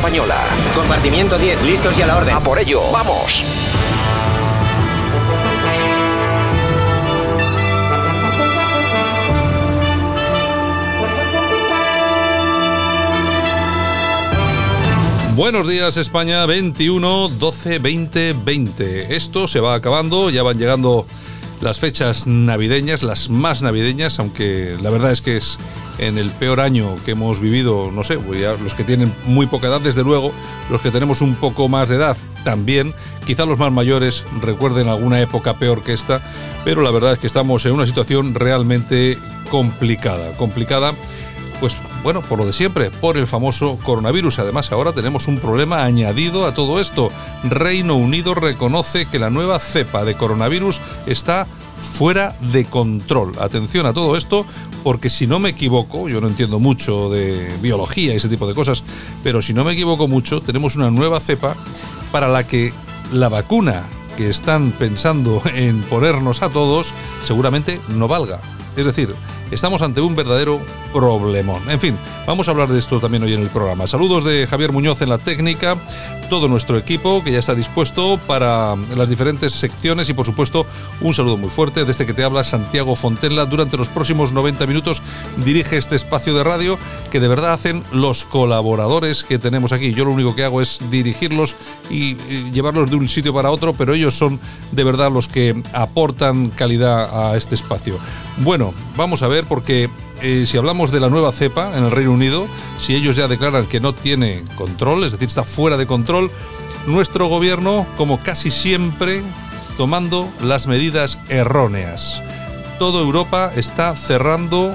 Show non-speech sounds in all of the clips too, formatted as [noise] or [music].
Española. Compartimiento 10, listos y a la orden. A por ello, vamos. Buenos días España, 21, 12, 20, 20. Esto se va acabando, ya van llegando las fechas navideñas, las más navideñas, aunque la verdad es que es en el peor año que hemos vivido, no sé, pues los que tienen muy poca edad, desde luego, los que tenemos un poco más de edad también, quizá los más mayores recuerden alguna época peor que esta, pero la verdad es que estamos en una situación realmente complicada, complicada pues bueno, por lo de siempre, por el famoso coronavirus. Además, ahora tenemos un problema añadido a todo esto. Reino Unido reconoce que la nueva cepa de coronavirus está fuera de control. Atención a todo esto, porque si no me equivoco, yo no entiendo mucho de biología y ese tipo de cosas, pero si no me equivoco mucho, tenemos una nueva cepa para la que la vacuna que están pensando en ponernos a todos seguramente no valga. Es decir, estamos ante un verdadero problemón. En fin, vamos a hablar de esto también hoy en el programa. Saludos de Javier Muñoz en la técnica, todo nuestro equipo que ya está dispuesto para las diferentes secciones y por supuesto un saludo muy fuerte desde que te habla Santiago Fontenla. Durante los próximos 90 minutos dirige este espacio de radio que de verdad hacen los colaboradores que tenemos aquí. Yo lo único que hago es dirigirlos y llevarlos de un sitio para otro, pero ellos son de verdad los que aportan calidad a este espacio. Bueno, vamos a ver porque eh, si hablamos de la nueva cepa en el Reino Unido, si ellos ya declaran que no tiene control, es decir, está fuera de control, nuestro gobierno, como casi siempre, tomando las medidas erróneas. Toda Europa está cerrando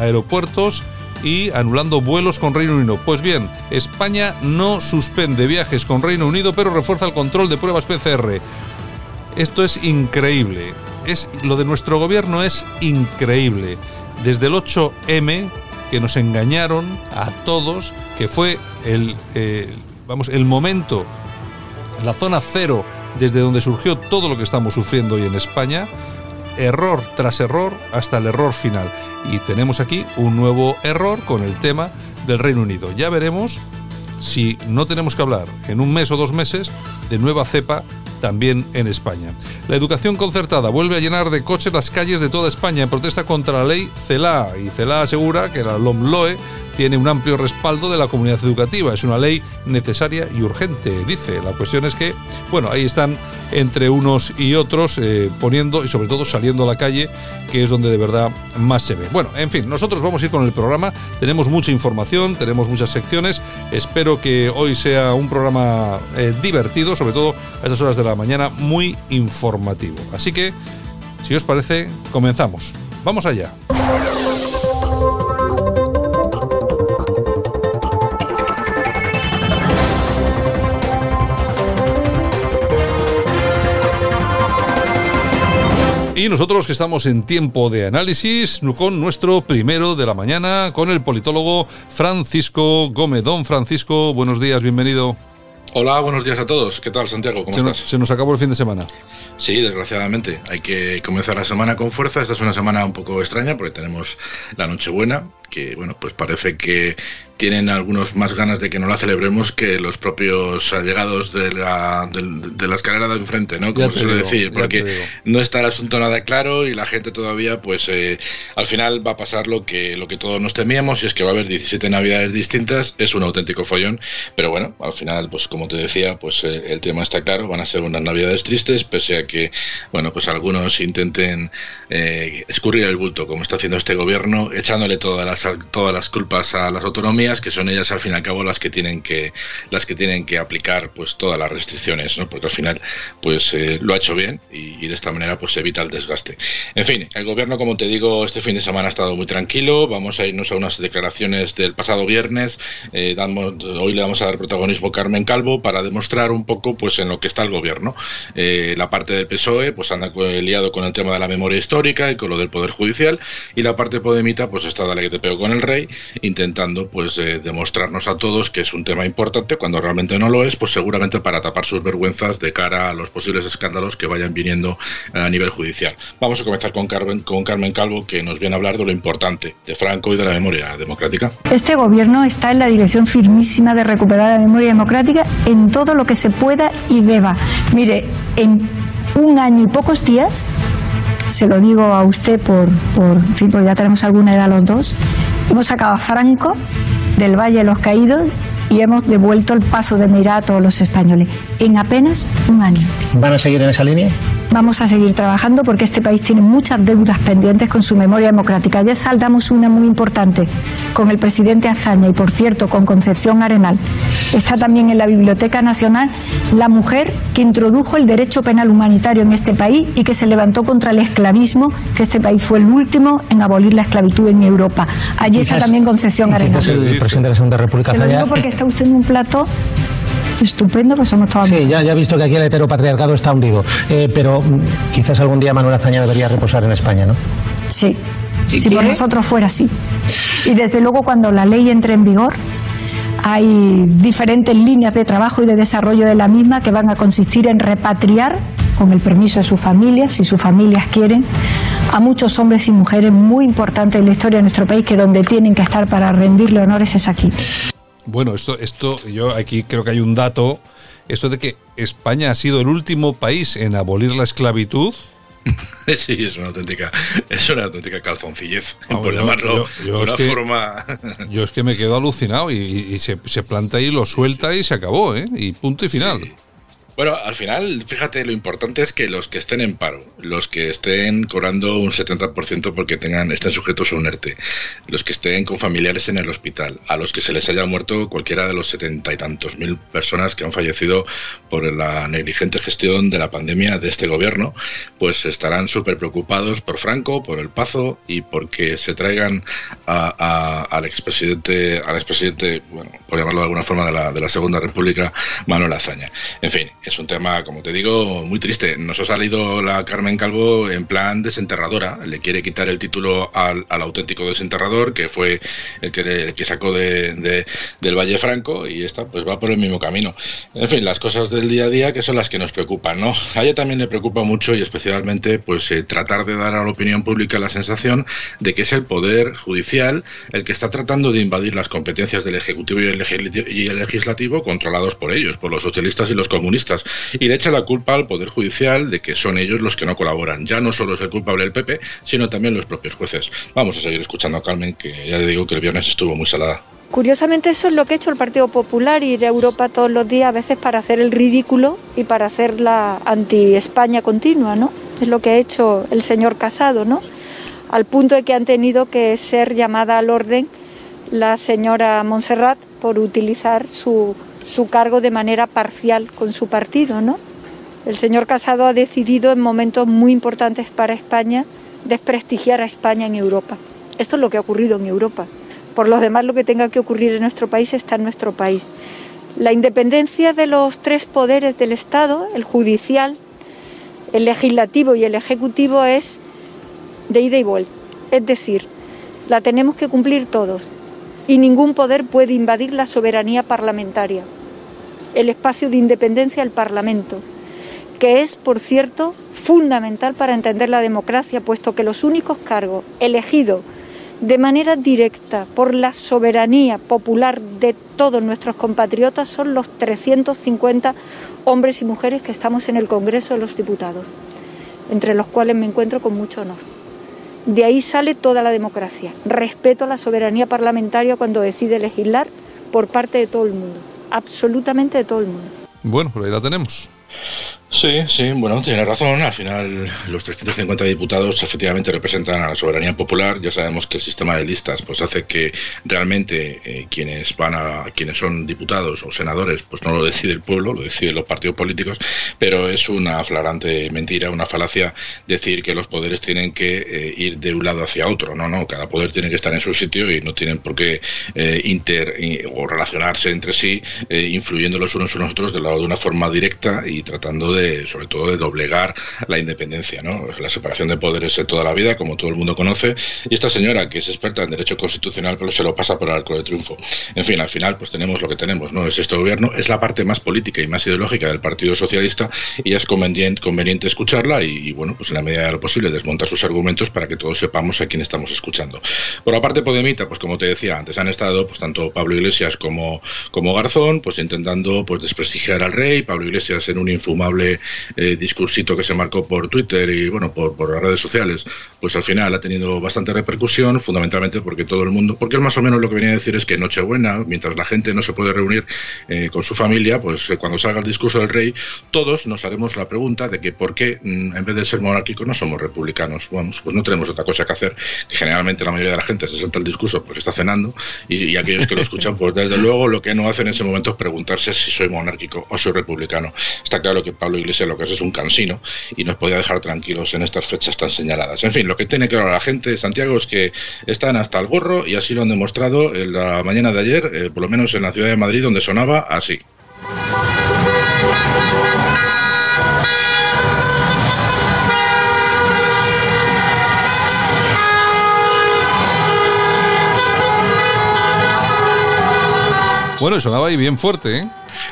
aeropuertos y anulando vuelos con Reino Unido. Pues bien, España no suspende viajes con Reino Unido, pero refuerza el control de pruebas PCR. Esto es increíble. Es, lo de nuestro gobierno es increíble desde el 8M que nos engañaron a todos, que fue el, eh, vamos, el momento, la zona cero desde donde surgió todo lo que estamos sufriendo hoy en España, error tras error hasta el error final. Y tenemos aquí un nuevo error con el tema del Reino Unido. Ya veremos si no tenemos que hablar en un mes o dos meses de nueva cepa también en España. La educación concertada vuelve a llenar de coches las calles de toda España en protesta contra la ley CELA y CELA asegura que la LOMLOE tiene un amplio respaldo de la comunidad educativa. Es una ley necesaria y urgente, dice. La cuestión es que, bueno, ahí están entre unos y otros eh, poniendo y sobre todo saliendo a la calle, que es donde de verdad más se ve. Bueno, en fin, nosotros vamos a ir con el programa. Tenemos mucha información, tenemos muchas secciones. Espero que hoy sea un programa eh, divertido, sobre todo a estas horas de la mañana, muy informativo. Así que, si os parece, comenzamos. Vamos allá. Y nosotros que estamos en tiempo de análisis con nuestro primero de la mañana, con el politólogo Francisco Gómez. Don Francisco, buenos días, bienvenido. Hola, buenos días a todos. ¿Qué tal, Santiago? ¿Cómo se, estás? Se nos acabó el fin de semana. Sí, desgraciadamente. Hay que comenzar la semana con fuerza. Esta es una semana un poco extraña porque tenemos la Nochebuena, que bueno, pues parece que tienen algunos más ganas de que no la celebremos que los propios allegados de la, de, de la escalera de enfrente, ¿no? Como se suele digo, decir, porque no está el asunto nada claro y la gente todavía, pues eh, al final va a pasar lo que, lo que todos nos temíamos y es que va a haber 17 navidades distintas, es un auténtico follón, pero bueno, al final, pues como te decía, pues eh, el tema está claro, van a ser unas navidades tristes, pese a que, bueno, pues algunos intenten eh, escurrir el bulto, como está haciendo este gobierno, echándole toda la las, todas las culpas a las autonomías, que son ellas al fin y al cabo las que tienen que, las que, tienen que aplicar pues todas las restricciones, ¿no? porque al final pues eh, lo ha hecho bien y, de esta manera pues evita el desgaste. En fin, el gobierno, como te digo, este fin de semana ha estado muy tranquilo, vamos a irnos a unas declaraciones del pasado viernes, eh, damos, hoy le vamos a dar protagonismo a Carmen Calvo para demostrar un poco pues en lo que está el gobierno. La parte del PSOE pues anda liado con el tema de la memoria histórica y con lo del Poder Judicial y la parte Podemita pues está dale que te pego con el rey intentando pues eh, demostrarnos a todos que es un tema importante cuando realmente no lo es pues seguramente para tapar sus vergüenzas de cara a los posibles escándalos que vayan viniendo a nivel judicial. Vamos a comenzar con Carmen, con Carmen Calvo que nos viene a hablar de lo importante de Franco y de la memoria democrática. Este gobierno está en la dirección firmísima de recuperar la memoria democrática en todo lo que se pueda y deba. Mire, en un año y pocos días, se lo digo a usted por, por, fin, porque ya tenemos alguna edad los dos, hemos sacado a Franco del Valle de los Caídos y hemos devuelto el paso de Meirá a todos los españoles en apenas un año. ¿Van a seguir en esa línea? Vamos a seguir trabajando porque este país tiene muchas deudas pendientes con su memoria democrática. Ya saldamos una muy importante con el presidente Azaña y, por cierto, con Concepción Arenal. Está también en la Biblioteca Nacional la mujer que introdujo el derecho penal humanitario en este país y que se levantó contra el esclavismo, que este país fue el último en abolir la esclavitud en Europa. Allí está también Concepción Arenal. El presidente de la Segunda República Se lo digo porque está usted en un plato estupendo, pues somos todos. Sí, ya, ya he visto que aquí el heteropatriarcado está hundido. Eh, pero mm, quizás algún día Manuel Azaña debería reposar en España, ¿no? Sí. Si, por nosotros fuera así. Y desde luego, cuando la ley entre en vigor, hay diferentes líneas de trabajo y de desarrollo de la misma que van a consistir en repatriar, con el permiso de sus familias, si sus familias quieren, a muchos hombres y mujeres muy importantes en la historia de nuestro país que donde tienen que estar para rendirle honores es aquí. Bueno, esto, esto, yo aquí creo que hay un dato, esto de que España ha sido el último país en abolir la esclavitud. [laughs] Sí, es una auténtica, es una auténtica calzoncillez, por llamarlo de una forma. [laughs] Yo es que me quedo alucinado y, se, se, planta y lo suelta y se acabó, ¿eh? Y punto y final. Bueno, al final, fíjate, lo importante es que los que estén en paro, los que estén cobrando un 70% porque tengan, estén sujetos a un ERTE, los que estén con familiares en el hospital, a los que se les haya muerto cualquiera de los setenta y tantos mil personas que han fallecido por la negligente gestión de la pandemia de este gobierno, pues estarán súper preocupados por Franco, por el Pazo y porque se traigan al expresidente, al expresidente, bueno, por llamarlo de alguna forma, de la, de la Segunda República, Manuel Azaña. En fin, es un tema, como te digo, muy triste. Nos ha salido la Carmen Calvo en plan desenterradora. Le quiere quitar el título al, auténtico desenterrador, que fue el que, que sacó de, del Valle Franco, y esta pues va por el mismo camino. En fin, las cosas del día a día que son las que nos preocupan, ¿no? A ella también le preocupa mucho y especialmente pues eh, tratar de dar a la opinión pública la sensación de que es el Poder Judicial el que está tratando de invadir las competencias del Ejecutivo y el Legislativo controlados por ellos, por los socialistas y los comunistas y le echa la culpa al Poder Judicial de que son ellos los que no colaboran. Ya no solo es el culpable el PP, sino también los propios jueces. Vamos a seguir escuchando a Carmen, que ya le digo que el viernes estuvo muy salada. Curiosamente eso es lo que ha hecho el Partido Popular, ir a Europa todos los días a veces para hacer el ridículo y para hacer la anti-España continua, ¿no? Es lo que ha hecho el señor Casado, ¿no? Al punto de que han tenido que ser llamada al orden la señora Montserrat por utilizar su su cargo de manera parcial con su partido, ¿no? El señor Casado ha decidido en momentos muy importantes para España desprestigiar a España en Europa. Esto es lo que ha ocurrido en Europa. Por lo demás, lo que tenga que ocurrir en nuestro país está en nuestro país. La independencia de los tres poderes del Estado, el judicial, el legislativo y el ejecutivo, es de ida y vuelta. Es decir, la tenemos que cumplir todos y ningún poder puede invadir la soberanía parlamentaria el espacio de independencia del Parlamento, que es, por cierto, fundamental para entender la democracia, puesto que los únicos cargos elegidos de manera directa por la soberanía popular de todos nuestros compatriotas son los 350 hombres y mujeres que estamos en el Congreso de los Diputados, entre los cuales me encuentro con mucho honor. De ahí sale toda la democracia. Respeto a la soberanía parlamentaria cuando decide legislar por parte de todo el mundo absolutamente de todo el mundo. Bueno, pues ahí la tenemos. Sí, sí, bueno, tiene razón. Al final, los 350 diputados efectivamente representan a la soberanía popular. Ya sabemos que el sistema de listas pues hace que realmente eh, quienes van a quienes son diputados o senadores, pues no lo decide el pueblo, lo deciden los partidos políticos. Pero es una flagrante mentira, una falacia decir que los poderes tienen que eh, ir de un lado hacia otro. No, no, cada poder tiene que estar en su sitio y no tienen por qué eh, inter o relacionarse entre sí, influyendo los unos a los otros de, de una forma directa y tratando de sobre todo de doblegar la independencia, ¿no? La separación de poderes de toda la vida, como todo el mundo conoce, y esta señora que es experta en derecho constitucional, pero se lo pasa por el arco de triunfo. En fin, al final, pues tenemos lo que tenemos, ¿no? Es este gobierno, es la parte más política y más ideológica del Partido Socialista, y es conveniente, escucharla y, bueno, pues en la medida de lo posible desmontar sus argumentos para que todos sepamos a quién estamos escuchando. Por la parte Podemita, pues como te decía antes, han estado pues tanto Pablo Iglesias como, como Garzón, pues intentando pues desprestigiar al rey, Pablo Iglesias en un infumable eh, discursito que se marcó por Twitter y bueno, por, las redes sociales, pues al final ha tenido bastante repercusión, fundamentalmente porque todo el mundo, porque él más o menos lo que venía a decir es que Nochebuena, mientras la gente no se puede reunir eh, con su familia, pues eh, cuando salga el discurso del rey, todos nos haremos la pregunta de que por qué mm, en vez de ser monárquicos no somos republicanos. Vamos, pues no tenemos otra cosa que hacer, generalmente la mayoría de la gente se salta el discurso porque está cenando y, aquellos que lo escuchan, pues desde luego lo que no hacen en ese momento es preguntarse si soy monárquico o soy republicano. Está claro que Pablo Iglesia lo que es es un cansino y nos podía dejar tranquilos en estas fechas tan señaladas. En fin, lo que tiene claro la gente de Santiago es que están hasta el gorro y así lo han demostrado en la mañana de ayer, eh, por lo menos en la ciudad de Madrid, donde sonaba así. Bueno, sonaba ahí bien fuerte, ¿eh?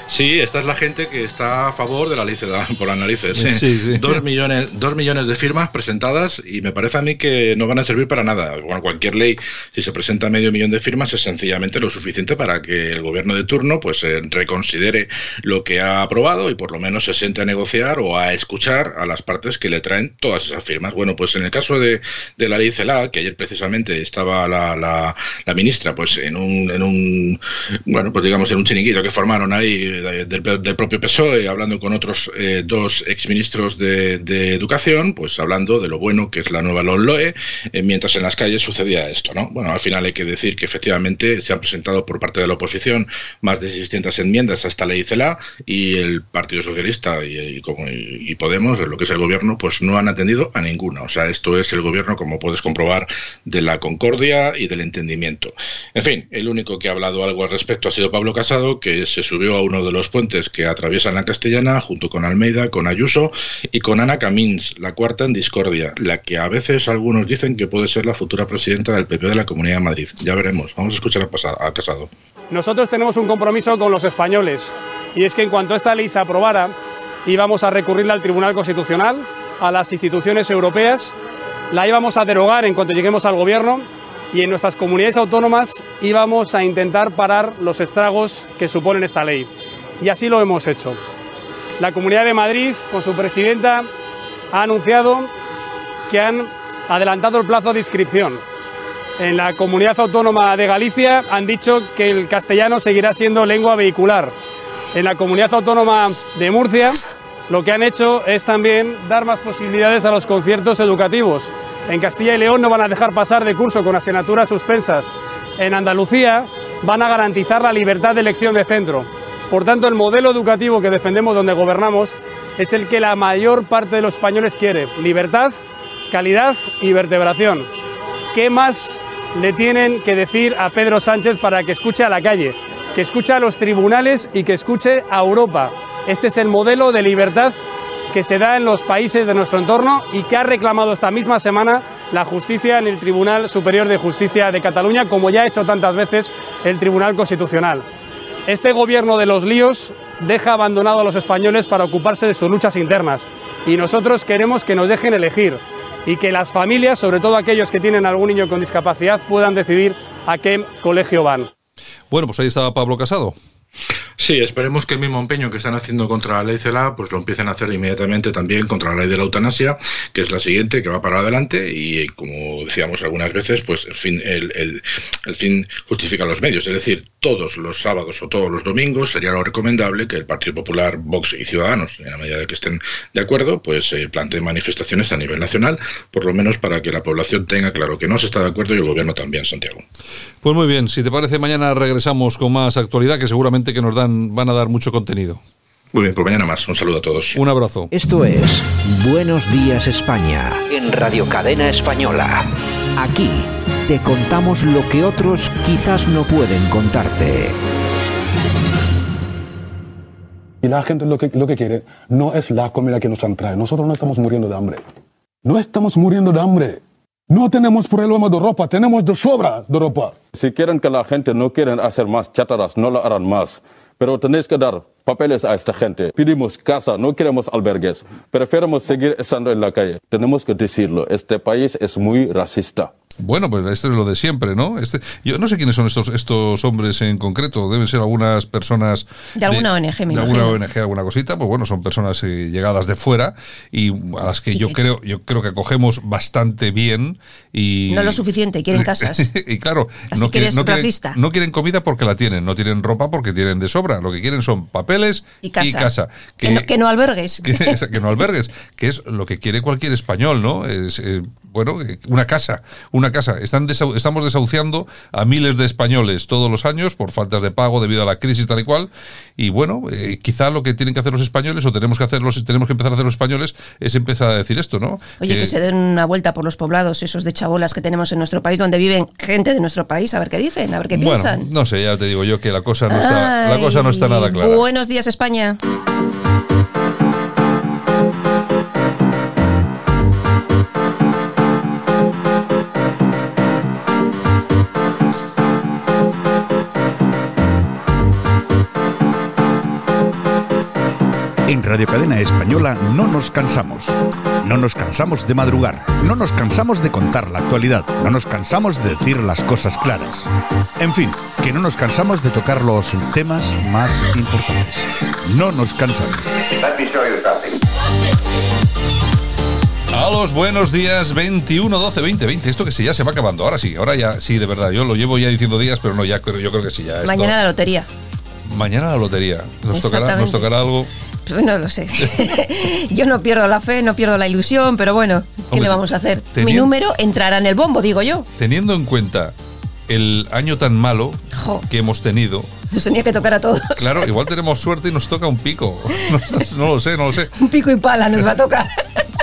Sí, esta es la gente que está a favor de la ley [laughs] por las narices. [laughs] Dos, millones, dos millones de firmas presentadas y me parece a mí que no van a servir para nada. Bueno, cualquier ley, si se presenta medio millón de firmas, es sencillamente lo suficiente para que el gobierno de turno pues eh, reconsidere lo que ha aprobado y por lo menos se siente a negociar o a escuchar a las partes que le traen todas esas firmas. Bueno, pues en el caso de, de la ley CELA, que ayer precisamente estaba la, la, la ministra pues en un, en un, bueno, pues digamos en un chiniquito que formaron ahí del, propio PSOE, hablando con otros eh, dos exministros de, de, Educación, pues hablando de lo bueno que es la nueva LOE, eh, mientras en las calles sucedía esto, ¿no? Bueno, al final hay que decir que efectivamente se han presentado por parte de la oposición más de 600 enmiendas a esta ley CELA y el Partido Socialista y, y, Podemos, lo que es el gobierno, pues no han atendido a ninguna. O sea, esto es el gobierno, como puedes comprobar, de la concordia y del entendimiento. En fin, el único que ha hablado algo al respecto ha sido Pablo Casado, que se subió a uno de los puentes que atraviesan la Castellana, junto con Almeida, con Ayuso y con Ana Camins, la cuarta en discordia, la que a veces algunos dicen que puede ser la futura presidenta del PP de la Comunidad de Madrid. Ya veremos. Vamos a escuchar a, Casado. Nosotros tenemos un compromiso con los españoles y es que en cuanto esta ley se aprobara íbamos a recurrirla al Tribunal Constitucional, a las instituciones europeas, la íbamos a derogar en cuanto lleguemos al gobierno y en nuestras comunidades autónomas íbamos a intentar parar los estragos que suponen esta ley y así lo hemos hecho. La Comunidad de Madrid, con su presidenta, ha anunciado que han adelantado el plazo de inscripción. En la Comunidad Autónoma de Galicia han dicho que el castellano seguirá siendo lengua vehicular. En la Comunidad Autónoma de Murcia lo que han hecho es también dar más posibilidades a los conciertos educativos. En Castilla y León no van a dejar pasar de curso con asignaturas suspensas. En Andalucía van a garantizar la libertad de elección de centro. Por tanto, el modelo educativo que defendemos donde gobernamos es el que la mayor parte de los españoles quiere. Libertad, calidad y vertebración. ¿Qué más le tienen que decir a Pedro Sánchez para que escuche a la calle, que escuche a los tribunales y que escuche a Europa? Este es el modelo de libertad que se da en los países de nuestro entorno y que ha reclamado esta misma semana la justicia en el Tribunal Superior de Justicia de Cataluña, como ya ha hecho tantas veces el Tribunal Constitucional. Este gobierno de los líos deja abandonado a los españoles para ocuparse de sus luchas internas y nosotros queremos que nos dejen elegir y que las familias, sobre todo aquellos que tienen algún niño con discapacidad, puedan decidir a qué colegio van. Bueno, pues ahí estaba Pablo Casado. Sí, esperemos que el mismo empeño que están haciendo contra la ley CELA, pues lo empiecen a hacer inmediatamente también contra la ley de la eutanasia, que es la siguiente, que va para adelante y, como decíamos algunas veces, pues el fin justifica los medios. Es decir, todos los sábados o todos los domingos sería lo recomendable que el Partido Popular, Vox y Ciudadanos, en la medida de que estén de acuerdo, pues eh, planteen manifestaciones a nivel nacional, por lo menos para que la población tenga claro que no se está de acuerdo y el gobierno también, Santiago. Pues muy bien, si te parece, mañana regresamos con más actualidad que seguramente que nos dan van a dar mucho contenido. Muy bien, pues mañana más. Un saludo a todos. Un abrazo. Esto es Buenos Días España en Radio Cadena Española. Aquí te contamos lo que otros quizás no pueden contarte. Y la gente lo que, lo que quiere no es la comida que nos han traído. Nosotros no estamos muriendo de hambre. No estamos muriendo de hambre. No tenemos problema de ropa, tenemos de sobra de ropa. Si quieren que la gente no quieren hacer más chataras, no lo harán más. Pero tenéis que dar papeles a esta gente. Pedimos casa, no queremos albergues. Preferimos seguir estando en la calle. Tenemos que decirlo, este país es muy racista. Bueno, pues esto es lo de siempre, ¿no? Este, yo no sé quiénes son estos estos hombres en concreto. Deben ser algunas personas de alguna ONG, me de alguna ONG, alguna cosita. Pues bueno, son personas eh, llegadas de fuera y a las que yo creo yo creo que acogemos bastante bien y no lo suficiente. Quieren casas. [laughs] y claro, Así no quieren, no quieren, racista. no quieren comida porque la tienen, no tienen ropa porque tienen de sobra. Lo que quieren son papeles Y casa. Que, Que no, que no albergues. [laughs] que, que no albergues, que es lo que quiere cualquier español, ¿no? Es, eh, bueno, eh, una casa, una casa. Están desau- estamos desahuciando a miles de españoles todos los años por faltas de pago debido a la crisis tal y cual. Y bueno, eh, quizá lo que tienen que hacer los españoles o tenemos que hacerlos, tenemos que empezar a hacer los españoles es empezar a decir esto, ¿no? Oye, que se den una vuelta por los poblados, esos de chabolas que tenemos en nuestro país, donde viven gente de nuestro país, a ver qué dicen, a ver qué bueno, piensan. no sé, ya te digo yo que la cosa no está, la cosa no está nada clara. Buenos días, España. Radio Cadena Española no nos cansamos. No nos cansamos de madrugar. No nos cansamos de contar la actualidad. No nos cansamos de decir las cosas claras. En fin, que no nos cansamos de tocar los temas más importantes. No nos cansamos. A los buenos días 21, 12, 20, 20. Esto que sí, ya se va acabando. Ahora sí, ahora ya, sí, de verdad. Yo lo llevo ya diciendo días, pero no, ya yo creo que sí. Ya, esto- Mañana la lotería. mañana la lotería. Nos tocará, nos tocará algo. Pues [laughs] no lo sé. [laughs] Yo no pierdo la fe, no pierdo la ilusión, pero bueno, ¿qué Hombre, le vamos a hacer? Mi número entrará en el bombo, digo yo. Teniendo en cuenta el año tan malo Jo. que hemos tenido, Nos tenía que tocar a todos. claro, igual tenemos suerte y nos toca un pico. No, [laughs] no lo sé, no lo sé. Un pico y pala nos va a tocar.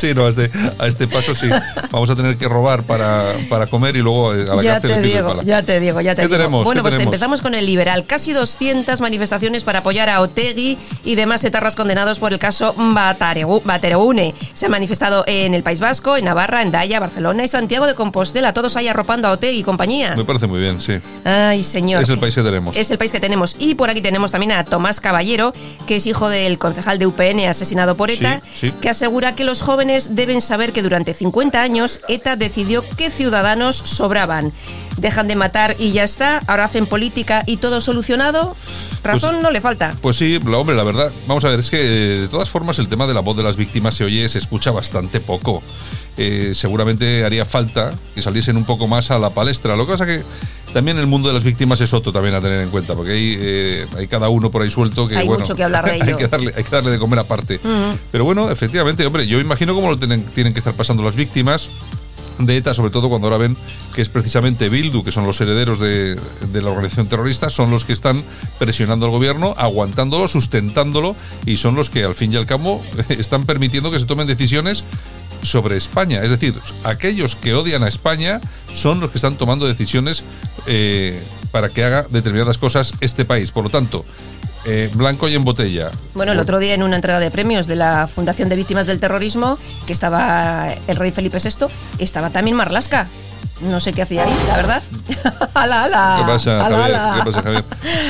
Sí, no, a este, a este paso sí. Vamos a tener que robar para, para comer y luego eh, a la ya cárcel te el pico y digo, pala. ya te digo, ya te ¿Qué digo. tenemos? Bueno, ¿Qué pues tenemos? empezamos con el liberal. Casi 200 manifestaciones para apoyar a Otegui y demás etarras condenados por el caso Bateroune. Se han manifestado en el País Vasco, en Navarra, en Daya, Barcelona y Santiago de Compostela. Todos ahí arropando a Otegui y compañía. Me parece muy bien, sí. Ay, señor. Es el país que tenemos. Es el país que tenemos. Y por aquí tenemos también a Tomás Caballero, que es hijo del concejal de UPN asesinado por ETA, Sí, sí. que asegura que los jóvenes deben saber que durante 50 años ETA decidió qué ciudadanos sobraban. Dejan de matar y ya está, ahora hacen política y todo solucionado. Razón Pues- no le falta. Pues sí, hombre, la verdad, vamos a ver, es que eh, de todas formas el tema de la voz de las víctimas se oye, se escucha bastante poco. Eh, seguramente haría falta que saliesen un poco más a la palestra. Lo que pasa que también el mundo de las víctimas es otro también a tener en cuenta, porque hay, eh, hay cada uno por ahí suelto que Hay bueno, mucho que hablar de [laughs] hay, ello. que darle, hay que darle de comer aparte. Pero bueno, efectivamente, hombre, yo imagino cómo lo tienen, tienen que estar pasando las víctimas de ETA, sobre todo cuando ahora ven que es precisamente Bildu, que son los herederos de, de la organización terrorista, son los que están presionando al gobierno, aguantándolo, sustentándolo, y son los que al fin y al cabo [laughs] están permitiendo que se tomen decisiones sobre España. Es decir, aquellos que odian a España son los que están tomando decisiones eh, para que haga determinadas cosas este país. Por lo tanto, eh, blanco y en botella. Bueno, el otro día en una entrega de premios de la Fundación de Víctimas del Terrorismo, que estaba el rey Felipe VI, estaba también Marlasca. No sé qué hacía ahí, la verdad. [laughs] ala, ala. ¿Qué pasa, Ala, Javier? ala. ¿Qué pasa, Javier?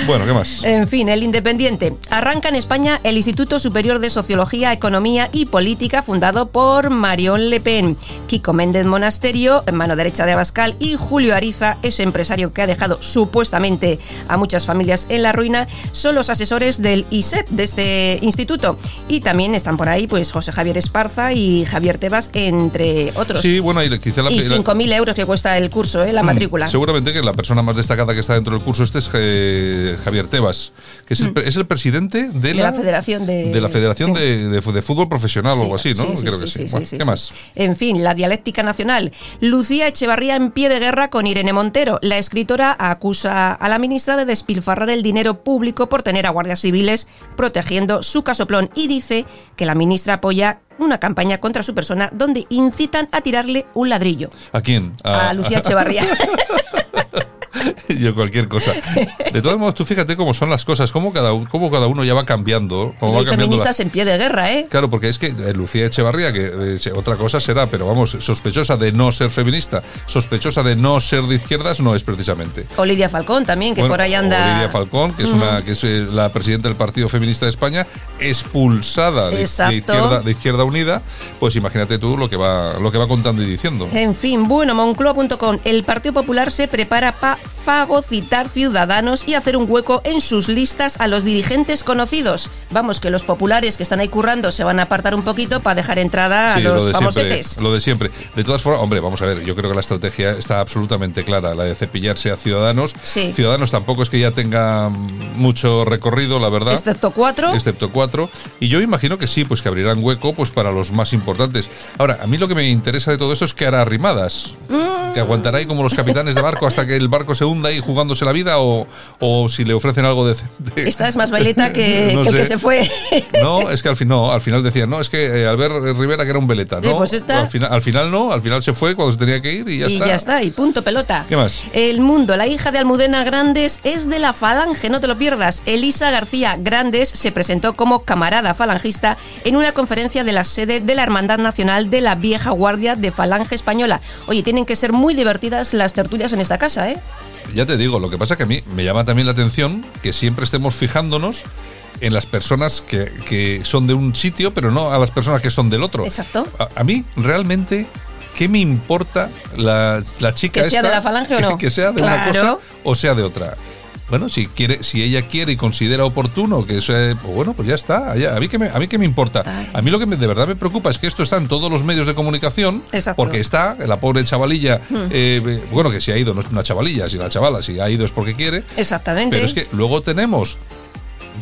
Bueno, ¿qué más? [laughs] En fin, el Independiente. Arranca en España el Instituto Superior de Sociología, Economía y Política, fundado por Marion Le Pen. Kiko Méndez Monasterio, en mano derecha de Abascal, y Julio Ariza, ese empresario que ha dejado supuestamente a muchas familias en la ruina, son los asesores del ISEP, de este instituto. Y también están por ahí pues José Javier Esparza y Javier Tebas, entre otros. Sí, bueno, y quizá la, y la- 5.000 euros que cuesta el curso, ¿eh? la Mm, matrícula. Seguramente que la persona más destacada que está dentro del curso este es eh, Javier Tebas, que es el, Mm. pre- es el presidente de, de la Federación de... de la Federación sí. de, de Fútbol Profesional o algo así, ¿no? sí, sí, Creo sí, que sí. Bueno, ¿Qué más? En fin, la dialéctica nacional. Lucía Echevarría en pie de guerra con Irene Montero. La escritora acusa a la ministra de despilfarrar el dinero público por tener a guardias civiles protegiendo su casoplón y dice que la ministra apoya una campaña contra su persona donde incitan a tirarle un ladrillo. ¿A quién? A Lucía Echevarría. [laughs] [laughs] Yo cualquier cosa. De todos modos, tú fíjate cómo son las cosas, cómo cada, cómo cada uno ya va cambiando. Cómo va Hay cambiando la- feministas en pie de guerra, ¿eh? Claro, porque es que eh, Lucía Echevarría, que eh, otra cosa será, pero vamos, sospechosa de no ser feminista, sospechosa de no ser de izquierdas, no es precisamente. Olivia Falcón también, que Bueno, por ahí anda... Olivia Falcón, que es, una, que es eh, la presidenta del Partido Feminista de España, expulsada de, izquierda, de Izquierda Unida, pues imagínate tú lo que va, lo que va contando y diciendo. En fin, bueno, Moncloa.com. El Partido Popular se prepara para fagocitar ciudadanos y hacer un hueco en sus listas a los dirigentes conocidos. Vamos, que los populares que están ahí currando se van a apartar un poquito para dejar entrada a los lo siempre, famosetes. lo de siempre. De todas formas, hombre, vamos a ver, yo creo que la estrategia está absolutamente clara, la de cepillarse a Ciudadanos. Sí. Ciudadanos tampoco es que ya tenga mucho recorrido, la verdad. Excepto cuatro. excepto cuatro. Y yo imagino que sí, pues que abrirán hueco pues para los más importantes. Ahora, a mí lo que me interesa de todo eso es que hará rimadas. Mm. Que aguantará ahí como los capitanes de barco hasta que el barco se hunda ahí jugándose la vida o, o si le ofrecen algo decente. Esta es más baileta que, [laughs] No que el que se fue. No, es que al, fin, no, al final decían, no, es que eh, Albert Rivera que era un veleta, Sí, ¿no? pues esta- al, final, al final no, al final se fue cuando se tenía que ir y ya y está. ya está, y punto pelota. ¿Qué más? El mundo, la hija de Almudena Grandes es de la Falange, no te lo pierdas. Elisa García Grandes se presentó como camarada falangista en una conferencia de la sede de la Hermandad Nacional de la Vieja Guardia de Falange Española. Oye, tienen que ser muy divertidas las tertulias en esta casa, ¿eh? Ya te digo, lo que pasa que a mí me llama también la atención que siempre estemos fijándonos en las personas que, que son de un sitio, pero no a las personas que son del otro. Exacto. A, a mí, realmente, ¿qué me importa la, la chica Que sea esta? de la falange o no. [laughs] Que, sea de una cosa o sea de otra. Bueno, si quiere, si ella quiere y considera oportuno que eso, eh, pues bueno, pues ya está. ya, a mí que me, a mí qué me importa. A mí lo que me- de verdad me preocupa es que esto está en todos los medios de comunicación, Exacto. porque está la pobre chavalilla, Hmm. eh, bueno que si ha ido no es una chavalilla, si la chavala si ha ido es porque quiere, Exactamente. pero es que luego tenemos,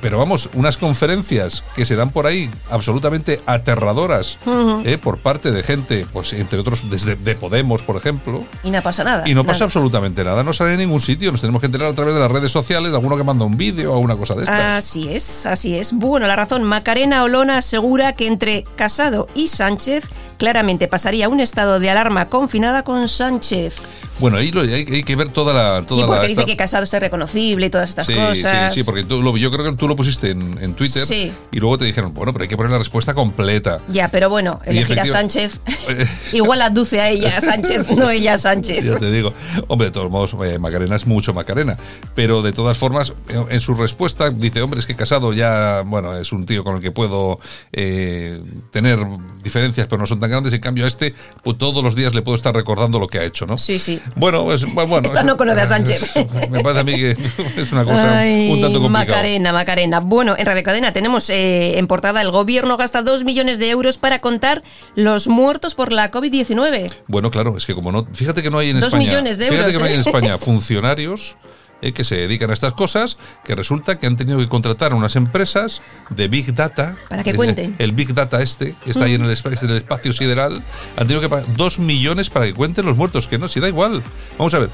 pero vamos, unas conferencias que se dan por ahí absolutamente aterradoras eh, por parte de gente, pues entre otros desde de Podemos, por ejemplo. Y no pasa nada. Y no pasa nada. absolutamente nada, no sale en ningún sitio, nos tenemos que enterar a través de las redes sociales, alguno que manda un vídeo o alguna cosa de estas. Así es, así es. Bueno, la razón. Macarena Olona asegura que entre Casado y Sánchez claramente pasaría un estado de alarma confinada con Sánchez. Bueno, ahí lo- hay, hay que ver toda la... Toda sí, porque la, dice esta- que Casado es reconocible y todas estas Sí, cosas. sí, sí, porque tú lo- yo creo que tú lo pusiste en, en Twitter Sí. y luego te dijeron, bueno, pero hay que poner la respuesta completa. Ya, pero bueno, elegir a Sánchez [laughs] igual aduce a ella a Sánchez, no ella [laughs] a Sánchez. Ya te digo. Hombre, de todos modos, eh, Macarena es mucho Macarena. Pero de todas formas, eh, en su respuesta dice, hombre, es que Casado ya, bueno, es un tío con el que puedo eh, tener diferencias, pero no son tan grandes. En cambio, a este, pues, todos los días le puedo estar recordando lo que ha hecho, ¿no? Sí, sí. Bueno, es, bueno Esta es- no conoce a [laughs] Sánchez. Me parece a mí que [laughs] es una cosa Ay, un tanto complicada. Macarena, Macarena. Bueno, en Radio Cadena tenemos eh, en portada el gobierno gasta 2 millones de euros para contar los muertos por la COVID-19. Bueno, claro, es que como no. Fíjate que no hay en Dos España. millones de fíjate euros, que no hay en ¿eh? España [laughs] funcionarios. Eh, que se dedican a estas cosas, que resulta que han tenido que contratar a unas empresas de Big Data. Para que cuenten. El Big Data este, que está ahí en el, espa- en el espacio sideral, han tenido que pagar dos millones para que cuenten los muertos, que no, si da igual. Vamos a ver.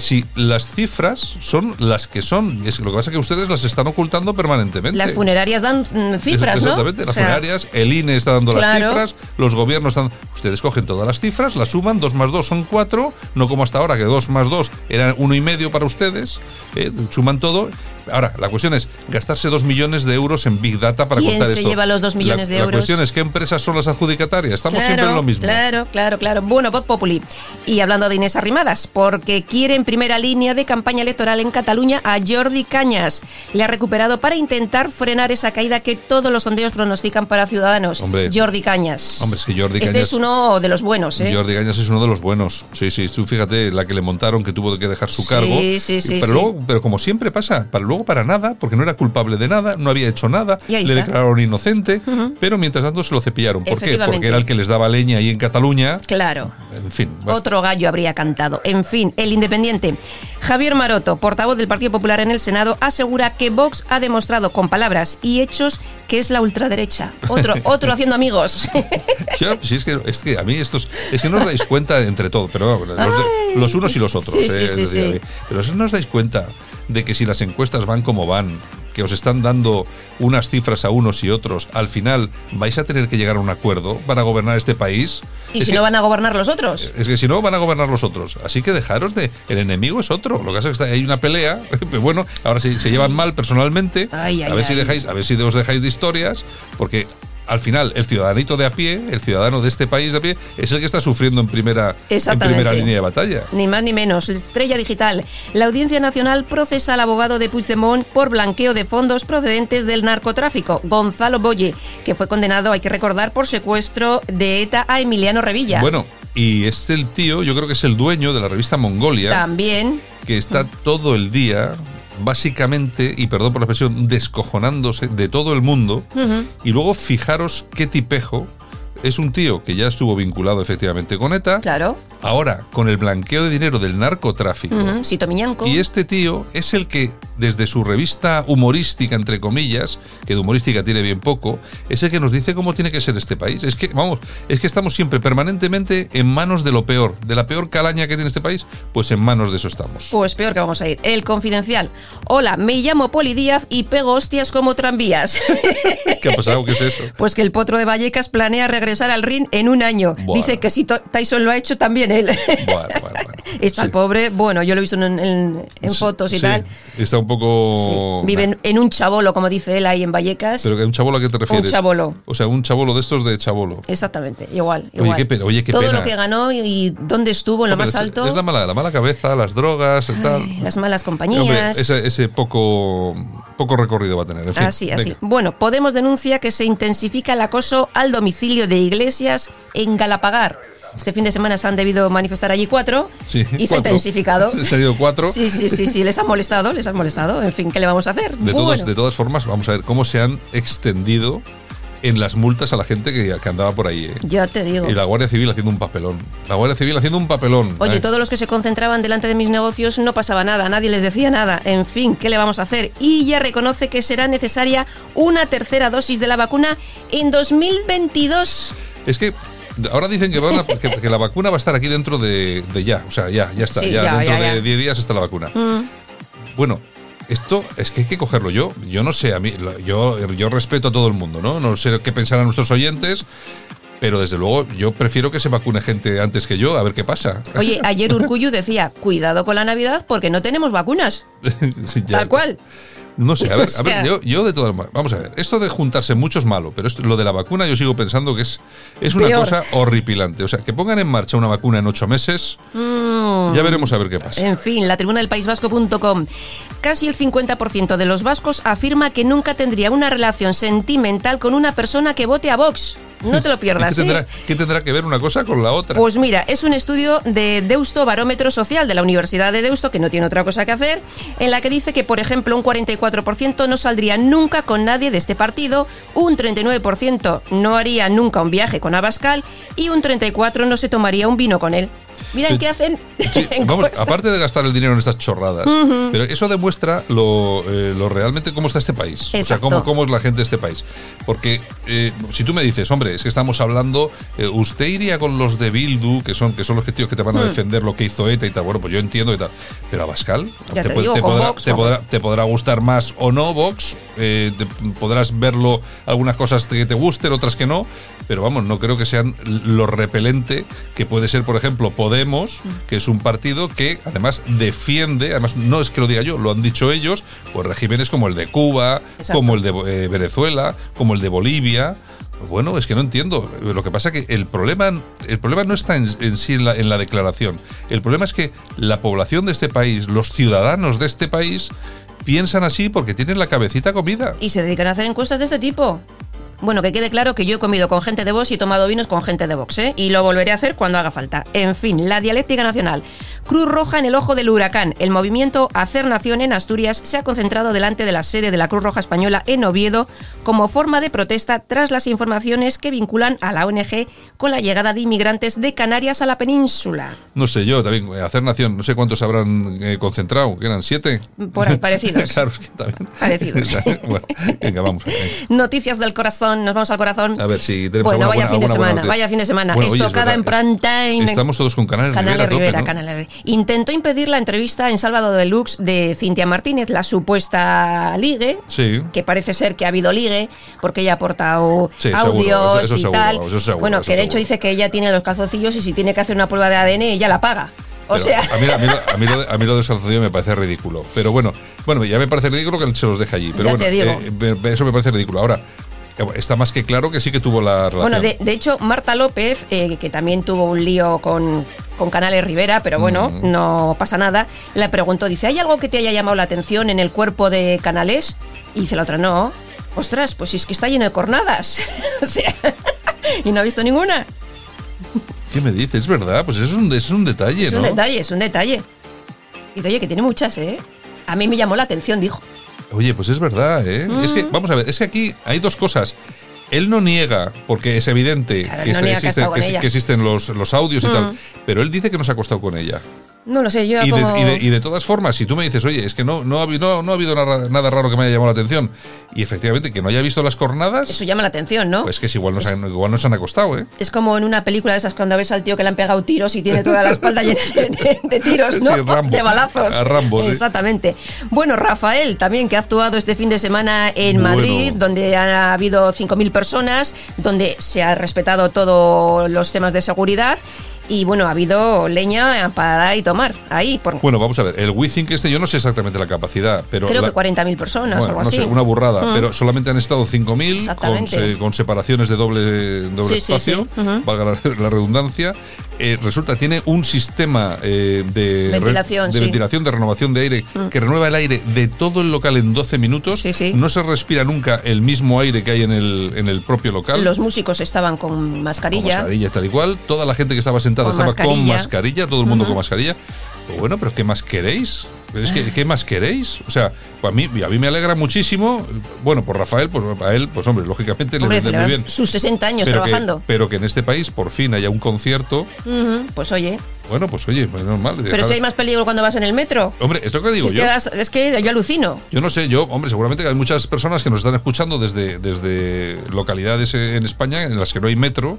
Si las cifras son las que son, es lo que pasa es que ustedes las están ocultando permanentemente. Las funerarias dan mm, cifras, ¿no? Exactamente, las O sea, funerarias, el INE está dando las cifras, los gobiernos están. Ustedes cogen todas las cifras, las suman, dos más dos son cuatro, no como hasta ahora, que dos más dos eran uno y medio para ustedes, eh, suman todo Ahora, la cuestión es gastarse dos millones de euros en Big Data para ¿Quién contar se esto. lleva los dos millones La- de euros? La cuestión es qué empresas son las adjudicatarias. Estamos siempre en lo mismo. Claro, claro, claro. Bueno, Voz Populi. Y hablando de Inés Arrimadas, porque quiere en primera línea de campaña electoral en Cataluña a Jordi Cañas. Le ha recuperado para intentar frenar esa caída que todos los sondeos pronostican para Ciudadanos. Hombre. Jordi Cañas. Hombre, es que Jordi Este Cañas- es uno de los buenos, ¿eh? Jordi Cañas es uno de los buenos. Sí, sí, tú fíjate, la que le montaron que tuvo que dejar su Sí, cargo. sí, sí, pero sí. luego, pero como siempre pasa, para luego para nada, porque no era culpable de nada, no había hecho nada, le está. declararon inocente, pero mientras tanto se lo cepillaron. ¿Por qué? Porque era el que les daba leña ahí en Cataluña. Claro. En fin. Otro gallo habría cantado. En fin, el independiente. Javier Maroto, portavoz del Partido Popular en el Senado, asegura que Vox ha demostrado con palabras y hechos que es la ultraderecha. Otro, [laughs] otro haciendo amigos. [laughs] Sí, es que, es que a mí estos. Es que no os dais cuenta entre todo, pero los, de- Ay. los unos y los otros. Sí, eh, sí, sí. Pero no os dais cuenta de que si las encuestas van como van, que os están dando unas cifras a unos y otros, al final vais a tener que llegar a un acuerdo para gobernar este país. y Es si que- no van a gobernar los otros. es que si no, van a gobernar los otros. Así que dejaros de. El enemigo es otro. Lo que pasa es que hay una pelea. [laughs] Pero bueno, ahora sí se llevan mal personalmente. Ay, ay, a ver si dejáis, a ver si os dejáis de historias. Porque al final, el ciudadanito de a pie, el ciudadano de este país de a pie, es el que está sufriendo en primera, en primera línea de batalla. Ni más ni menos. Estrella Digital. La Audiencia Nacional procesa al abogado de Puigdemont por blanqueo de fondos procedentes del narcotráfico, Gonzalo Boye, que fue condenado, hay que recordar, por secuestro de ETA a Emiliano Revilla. Bueno, y es el tío, yo creo que es el dueño de la revista Mongolia, También. que está todo el día, básicamente, y perdón por la expresión, descojonándose de todo el mundo. Y luego fijaros qué tipejo. Es un tío que ya estuvo vinculado efectivamente con ETA. Claro. Ahora, con el blanqueo de dinero del narcotráfico. Sito Miñanco. Y este tío es el que, desde su revista humorística, entre comillas, que de humorística tiene bien poco, es el que nos dice cómo tiene que ser este país. Es que, vamos, es que estamos siempre permanentemente en manos de lo peor, de la peor calaña que tiene este país, pues en manos de eso estamos. Pues peor que vamos a ir. El confidencial. Hola, me llamo Poli Díaz y pego hostias como tranvías. [laughs] ¿Qué ha pasado? ¿Qué es eso? Pues que el potro de Vallecas planea regresar al ring en un año. Buah. Dice que si Tyson lo ha hecho, también él. [laughs] Está el pobre, bueno, yo lo he visto en, en- en fotos y Sí, tal. Está un poco. Vive en, en un chabolo, como dice él ahí en Vallecas. Pero un chabolo a qué te refieres? chabolo. O sea, un chabolo de estos de chabolo. Exactamente, igual. Oye, igual. qué pena, oye, qué Todo pena. lo que ganó y, y dónde estuvo en lo Hombre, más alto. Es la mala, la mala cabeza, las drogas, y tal. las malas Hombre, compañías. ese, ese poco, poco recorrido va a tener. En fin, así, así. venga. Bueno, Podemos denuncia que se intensifica el acoso al domicilio de Iglesias en Galapagar. Este fin de semana se han debido manifestar allí cuatro Sí, y se ha intensificado. Se han ido cuatro. Sí, sí, sí, sí, les han molestado, les han molestado. En fin, ¿qué le vamos a hacer? De, Bueno. todas, de todas formas, vamos a ver cómo se han extendido en las multas a la gente que, que andaba por ahí. ¿eh? Ya te digo. Y la Guardia Civil haciendo un papelón. La Guardia Civil haciendo un papelón. Oye, ¿eh? todos los que se concentraban delante de mis negocios no pasaba nada, nadie les decía nada. En fin, ¿qué le vamos a hacer? Y ya reconoce que será necesaria una tercera dosis de la vacuna en 2022. Es que ahora dicen que, van a- que, que la vacuna va a estar aquí dentro de, de ya. O sea, ya, ya está. Sí, ya, ya, dentro ya. de 10 días está la vacuna. Mm. Bueno, esto es que hay que cogerlo yo. Yo no sé, a mí, yo, yo respeto a todo el mundo, ¿no? No sé qué pensarán nuestros oyentes, pero desde luego yo prefiero que se vacune gente antes que yo, a ver qué pasa. Oye, ayer [laughs] Urcuyu decía, cuidado con la Navidad porque no tenemos vacunas. [laughs] Sí. Tal cual. No sé, a ver, a ver, [laughs] yo, yo de todas maneras, vamos a ver, esto de juntarse mucho es malo, pero esto- lo de la vacuna yo sigo pensando que es, es una Peor. cosa horripilante. O sea, que pongan en marcha una vacuna en ocho meses, Mm. ya veremos a ver qué pasa. En fin, la tribuna del País Vasco.com. Casi el 50% de los vascos afirma que nunca tendría una relación sentimental con una persona que vote a Vox. No te lo pierdas. ¿Qué ¿eh? tendrá, qué tendrá que ver una cosa con la otra? Pues mira, es un estudio de Deusto Barómetro Social de la Universidad de Deusto, que no tiene otra cosa que hacer, en la que dice que, por ejemplo, un 44% no saldría nunca con nadie de este partido, un 39% no haría nunca un viaje con Abascal y un 34% no se tomaría un vino con él. Mira qué hacen. Sí, [laughs] vamos, aparte de gastar el dinero en estas chorradas, pero eso demuestra lo, eh, lo realmente cómo está este país. O sea, Exacto. cómo, cómo es la gente de este país. Porque eh, si tú me dices, hombre, es que estamos hablando, eh, usted iría con los de Bildu, que son, que son los que, tíos que te van a Hmm. defender lo que hizo ETA y tal. Bueno, pues yo entiendo y tal. Pero a Bascal, Ya te pu- digo, con podrá, Vox, te, podrá, te podrá gustar más o no Vox, podrás verlo, algunas cosas que te gusten, otras que no, pero vamos, no creo que sean lo repelente que puede ser, por ejemplo, Podemos, que es un partido que además defiende, además no es que lo diga yo, lo han dicho ellos, pues regímenes como el de Cuba, Exacto. como el de eh, Venezuela, como el de Bolivia. Bueno, es que no entiendo. Lo que pasa es que el problema, el problema no está en, en sí en la, en la declaración. El problema es que la población de este país, los ciudadanos de este país, piensan así porque tienen la cabecita comida. Y se dedican a hacer encuestas de este tipo. Bueno, que quede claro que yo he comido con gente de Vox y he tomado vinos con gente de Vox, ¿eh? Y lo volveré a hacer cuando haga falta. En fin, la dialéctica nacional. Cruz Roja en el ojo del huracán. El movimiento Hacer Nación en Asturias se ha concentrado delante de la sede de la Cruz Roja Española en Oviedo como forma de protesta tras las informaciones que vinculan a la ONG con la llegada de inmigrantes de Canarias a la península. No sé, yo también, eh, hacer nación, no sé cuántos habrán eh, concentrado, que eran siete. Por ahí, parecidos. [laughs] claro, es que también. Parecidos. [laughs] bueno, venga, vamos. Noticias del corazón, nos vamos al corazón. A ver si tenemos Bueno, alguna vaya buena- fin de alguna semana, vaya fin de semana. Estocada verdad, en prime time. Estamos todos con Canales Canales Rivera, tope, Rivera, ¿no? Canales Rivera. Intentó impedir la entrevista en Sábado Deluxe de Cintia Martínez, la supuesta ligue, Sí. que parece ser que ha habido ligue, porque ella ha aportado Sí, seguro, audios eso- eso y seguro, tal. seguro, bueno, que de hecho seguro. dice que ella tiene los calzoncillos y si tiene que hacer una prueba de ADN, ella la paga. O sea, a, mí, a, mí, lo- a, mí lo de, a mí lo de Salcedo me parece ridículo. Pero bueno, bueno, ya me parece ridículo que se los deje allí. Pero Ya bueno, eh, eso me parece ridículo. Ahora, está más que claro que sí que tuvo la relación. Bueno, de, de hecho, Marta López, eh, que también tuvo un lío con, con Canales Rivera, pero bueno, Mm. no pasa nada, le preguntó, dice, ¿hay algo que te haya llamado la atención en el cuerpo de Canales? Y dice la otra, no. Ostras, pues si es que está lleno de cornadas. [laughs] o sea, [laughs] y no ha visto ninguna. ¿Qué me dices? Es verdad, pues eso es un, es un detalle, Es ¿no? un detalle, es un detalle. Dice, oye, que tiene muchas, ¿eh? A mí me llamó la atención, dijo. Oye, pues es verdad, ¿eh? Mm. Es que, vamos a ver, es que aquí hay dos cosas. Él no niega, porque es evidente Claro, que, él no este- que existen, que- los, los audios y Mm. tal, pero él dice que no se ha acostado con ella. No lo sé, yo Y de, como... y de- y de todas formas, si tú me dices, oye, es que no, no, ha, no, no ha habido nada, nada raro que me haya llamado la atención, y efectivamente que no haya visto las cornadas, Eso llama la atención, ¿no? pues que es igual no, se han, igual no se han acostado, ¿eh? Es como en una película de esas cuando ves al tío que le han pegado tiros y tiene toda la espalda llena de, tiros, ¿no? Sí, Rambo. De balazos. A Rambo, sí. Exactamente. Bueno, Rafael también, que ha actuado este fin de semana en Bueno. Madrid, donde ha habido 5.000 personas, donde se ha respetado todos los temas de seguridad. Y bueno, ha habido leña para dar y tomar ahí. Por, Bueno, vamos a ver, el WeThink este yo no sé exactamente la capacidad, pero... creo la- que 40.000 personas o algo no así. sé, una burrada, Mm. pero solamente han estado 5.000 con, se- con separaciones de doble, doble Sí, sí, espacio, valga la, la redundancia. Eh, resulta, tiene un sistema eh, de, Ventilación, de sí. ventilación, de renovación de aire, Mm. que renueva el aire de todo el local en 12 minutos. No se respira nunca el mismo aire que hay en el, en el propio local. Los músicos estaban con con mascarilla. mascarilla tal y cual. Toda la gente que estaba sentada Con estaba con mascarilla. mascarilla, todo el mundo con mascarilla. Bueno, pero ¿qué más queréis? Es que, ¿qué más queréis? O sea, a mí, a mí me alegra muchísimo. Bueno, por Rafael, pues a él, pues hombre, lógicamente le Hombre, vende muy bien. sus 60 años Pero que, trabajando. pero que en este país por fin haya un concierto. Pues oye, Bueno, pues oye, pues normal. pero dejar- si hay más peligro cuando vas en el metro. Hombre, es lo que digo Si yo. das- es que yo alucino. Yo no sé, yo, hombre, seguramente que hay muchas personas que nos están escuchando desde, desde localidades en España en las que no hay metro,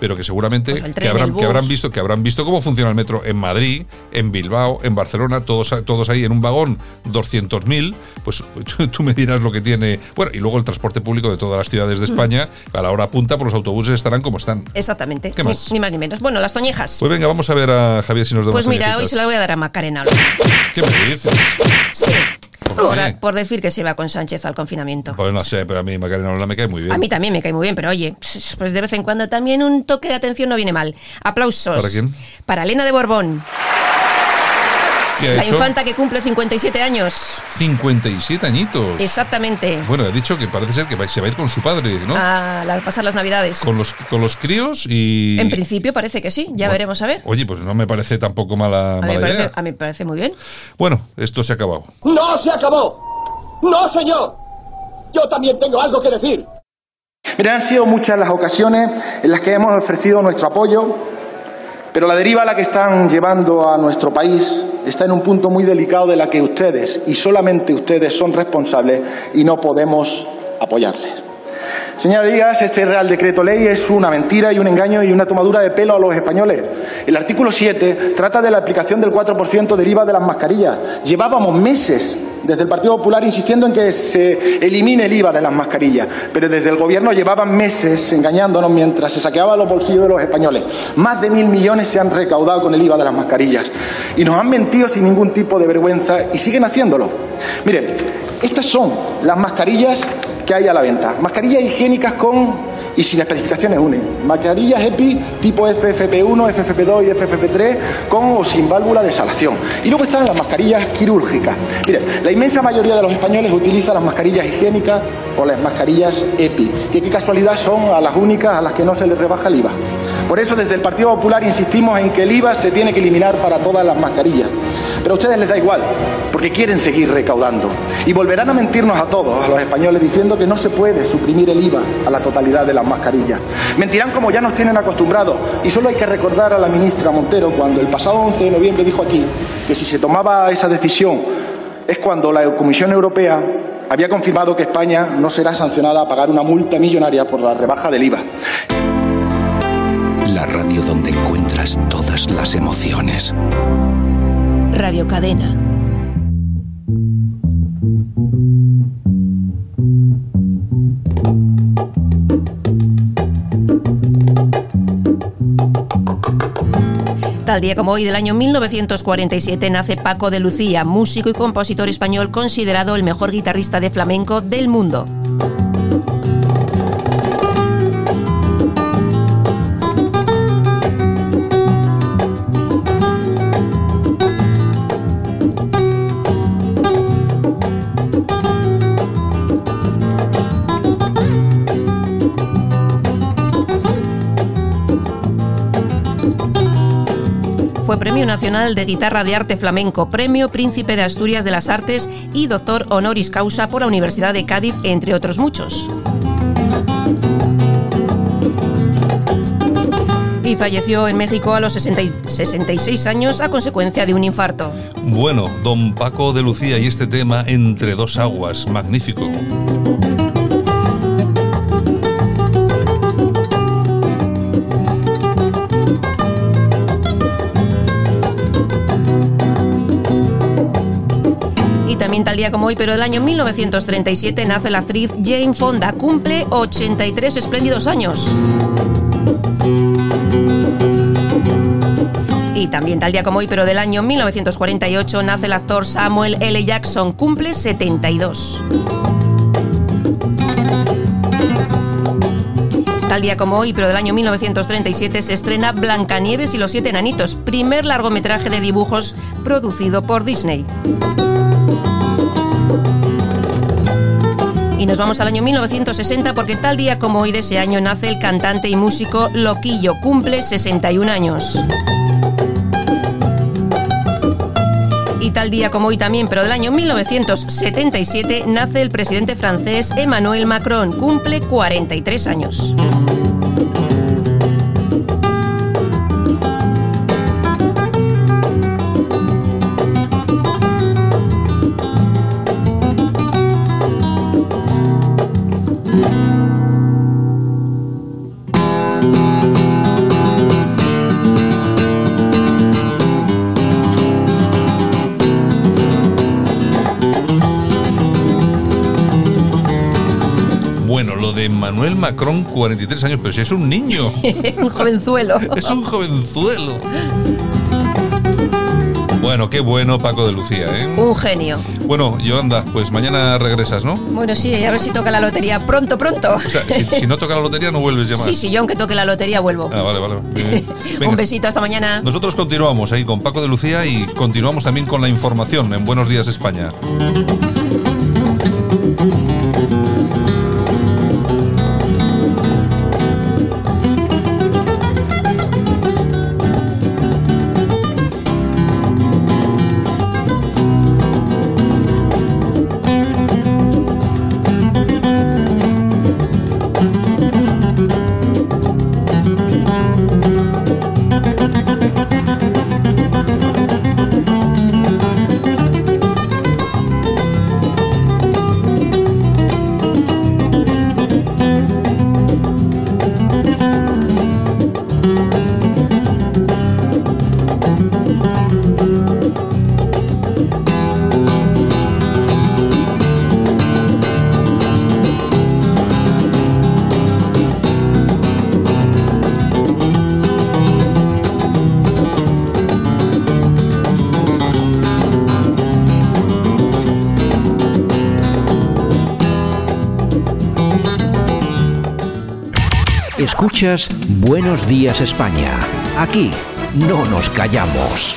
pero que seguramente Pues el que, tren, habrán, que habrán visto que habrán visto cómo funciona el metro en Madrid, en Bilbao, en Barcelona, todos, todos ahí en un vagón 200.000, pues [laughs] tú, me dirás lo que tiene. Bueno, y luego el transporte público de todas las ciudades de Mm. España, a la hora punta, por los autobuses estarán como están. Exactamente. ¿Qué Ni- más? Ni, más ni menos. Bueno, las toñejas. Pues venga, vamos a ver a Javier si nos da Pues unas mira, hoy se la voy a dar a Macarena. ¿Qué me dices? Sí. ¿Por Por, qué? por decir que se va con Sánchez al confinamiento. Pues no sé, pero a mí Macarena Olona me cae muy bien. A mí también me cae muy bien, pero oye, pues de vez en cuando también un toque de atención no viene mal. Aplausos. ¿Para quién? Para Elena de Borbón, ¿Qué ha la hecho? infanta que cumple 57 años. 57 añitos. Exactamente. Bueno, ha dicho que parece ser que se va a ir con su padre, ¿no? A la- pasar las navidades. Con los, con los críos y. En principio parece que sí, ya veremos a ver. Oye, pues no me parece tampoco mala, A mí, mala me parece, idea. a mí me parece muy bien. Bueno, esto se ha acabado. ¡No se acabó! ¡No, señor! Yo también tengo algo que decir. Miren, han sido muchas las ocasiones en las que hemos ofrecido nuestro apoyo, pero la deriva a la que están llevando a nuestro país está en un punto muy delicado de la que ustedes, y solamente ustedes, son responsables y no podemos apoyarles. Señorías, este Real Decreto Ley es una mentira y un engaño y una tomadura de pelo a los españoles. El artículo 7 trata de la aplicación del 4% del IVA de las mascarillas. Llevábamos meses desde el Partido Popular insistiendo en que se elimine el IVA de las mascarillas, pero desde el Gobierno llevaban meses engañándonos mientras se saqueaban los bolsillos de los españoles. Más de mil millones se han recaudado con el IVA de las mascarillas y nos han mentido sin ningún tipo de vergüenza y siguen haciéndolo. Miren, estas son las mascarillas que hay a la venta. Mascarillas higiénicas con y sin especificaciones UNE. Mascarillas EPI tipo FFP1, FFP2 y FFP3 con o sin válvula de exhalación. Y luego están las mascarillas quirúrgicas. Mire, la inmensa mayoría de los españoles utiliza las mascarillas higiénicas o las mascarillas EPI, que qué casualidad son a las únicas a las que no se les rebaja el IVA. Por eso desde el Partido Popular insistimos en que el IVA se tiene que eliminar para todas las mascarillas. Pero a ustedes les da igual, porque quieren seguir recaudando. Y volverán a mentirnos a todos, a los españoles, diciendo que no se puede suprimir el IVA a la totalidad de las mascarillas. Mentirán como ya nos tienen acostumbrados. Y solo hay que recordar a la ministra Montero cuando el pasado 11 de noviembre dijo aquí que si se tomaba esa decisión es cuando la Comisión Europea había confirmado que España no será sancionada a pagar una multa millonaria por la rebaja del IVA. La radio donde encuentras todas las emociones. Radio Cadena. Tal día como hoy del año 1947 nace Paco de Lucía, músico y compositor español considerado el mejor guitarrista de flamenco del mundo. Premio Nacional de Guitarra de Arte Flamenco, Premio Príncipe de Asturias de las Artes y Doctor Honoris Causa por la Universidad de Cádiz, entre otros muchos. Y falleció en México a los 60 66 años a consecuencia de un infarto. Bueno, don Paco de Lucía y este tema Entre dos aguas, magnífico. También tal día como hoy, pero del año 1937, nace la actriz Jane Fonda. Cumple 83 espléndidos años. Y también tal día como hoy, pero del año 1948, nace el actor Samuel L. Jackson. Cumple 72. Tal día como hoy, pero del año 1937, se estrena Blancanieves y los siete enanitos, primer largometraje de dibujos producido por Disney. Y nos vamos al año 1960 porque tal día como hoy de ese año nace el cantante y músico Loquillo, cumple 61 años. Y tal día como hoy también, pero del año 1977, nace el presidente francés Emmanuel Macron, cumple 43 años. Lo de Manuel Macron, 43 años, pero si es un niño. [laughs] un jovenzuelo. [laughs] Es un jovenzuelo. Bueno, qué bueno Paco de Lucía, ¿eh? Un genio. Bueno, Yolanda, pues mañana regresas, ¿no? Bueno, sí, a ver si toca la lotería pronto, pronto. O sea, si, si no toca la lotería no vuelves ya más. Sí, sí, yo aunque toque la lotería vuelvo. Ah, vale, vale. [laughs] Venga. Un besito, hasta mañana. Nosotros continuamos ahí con Paco de Lucía y continuamos también con la información en Buenos Días España. Escuchas Buenos Días España. Aquí no nos callamos.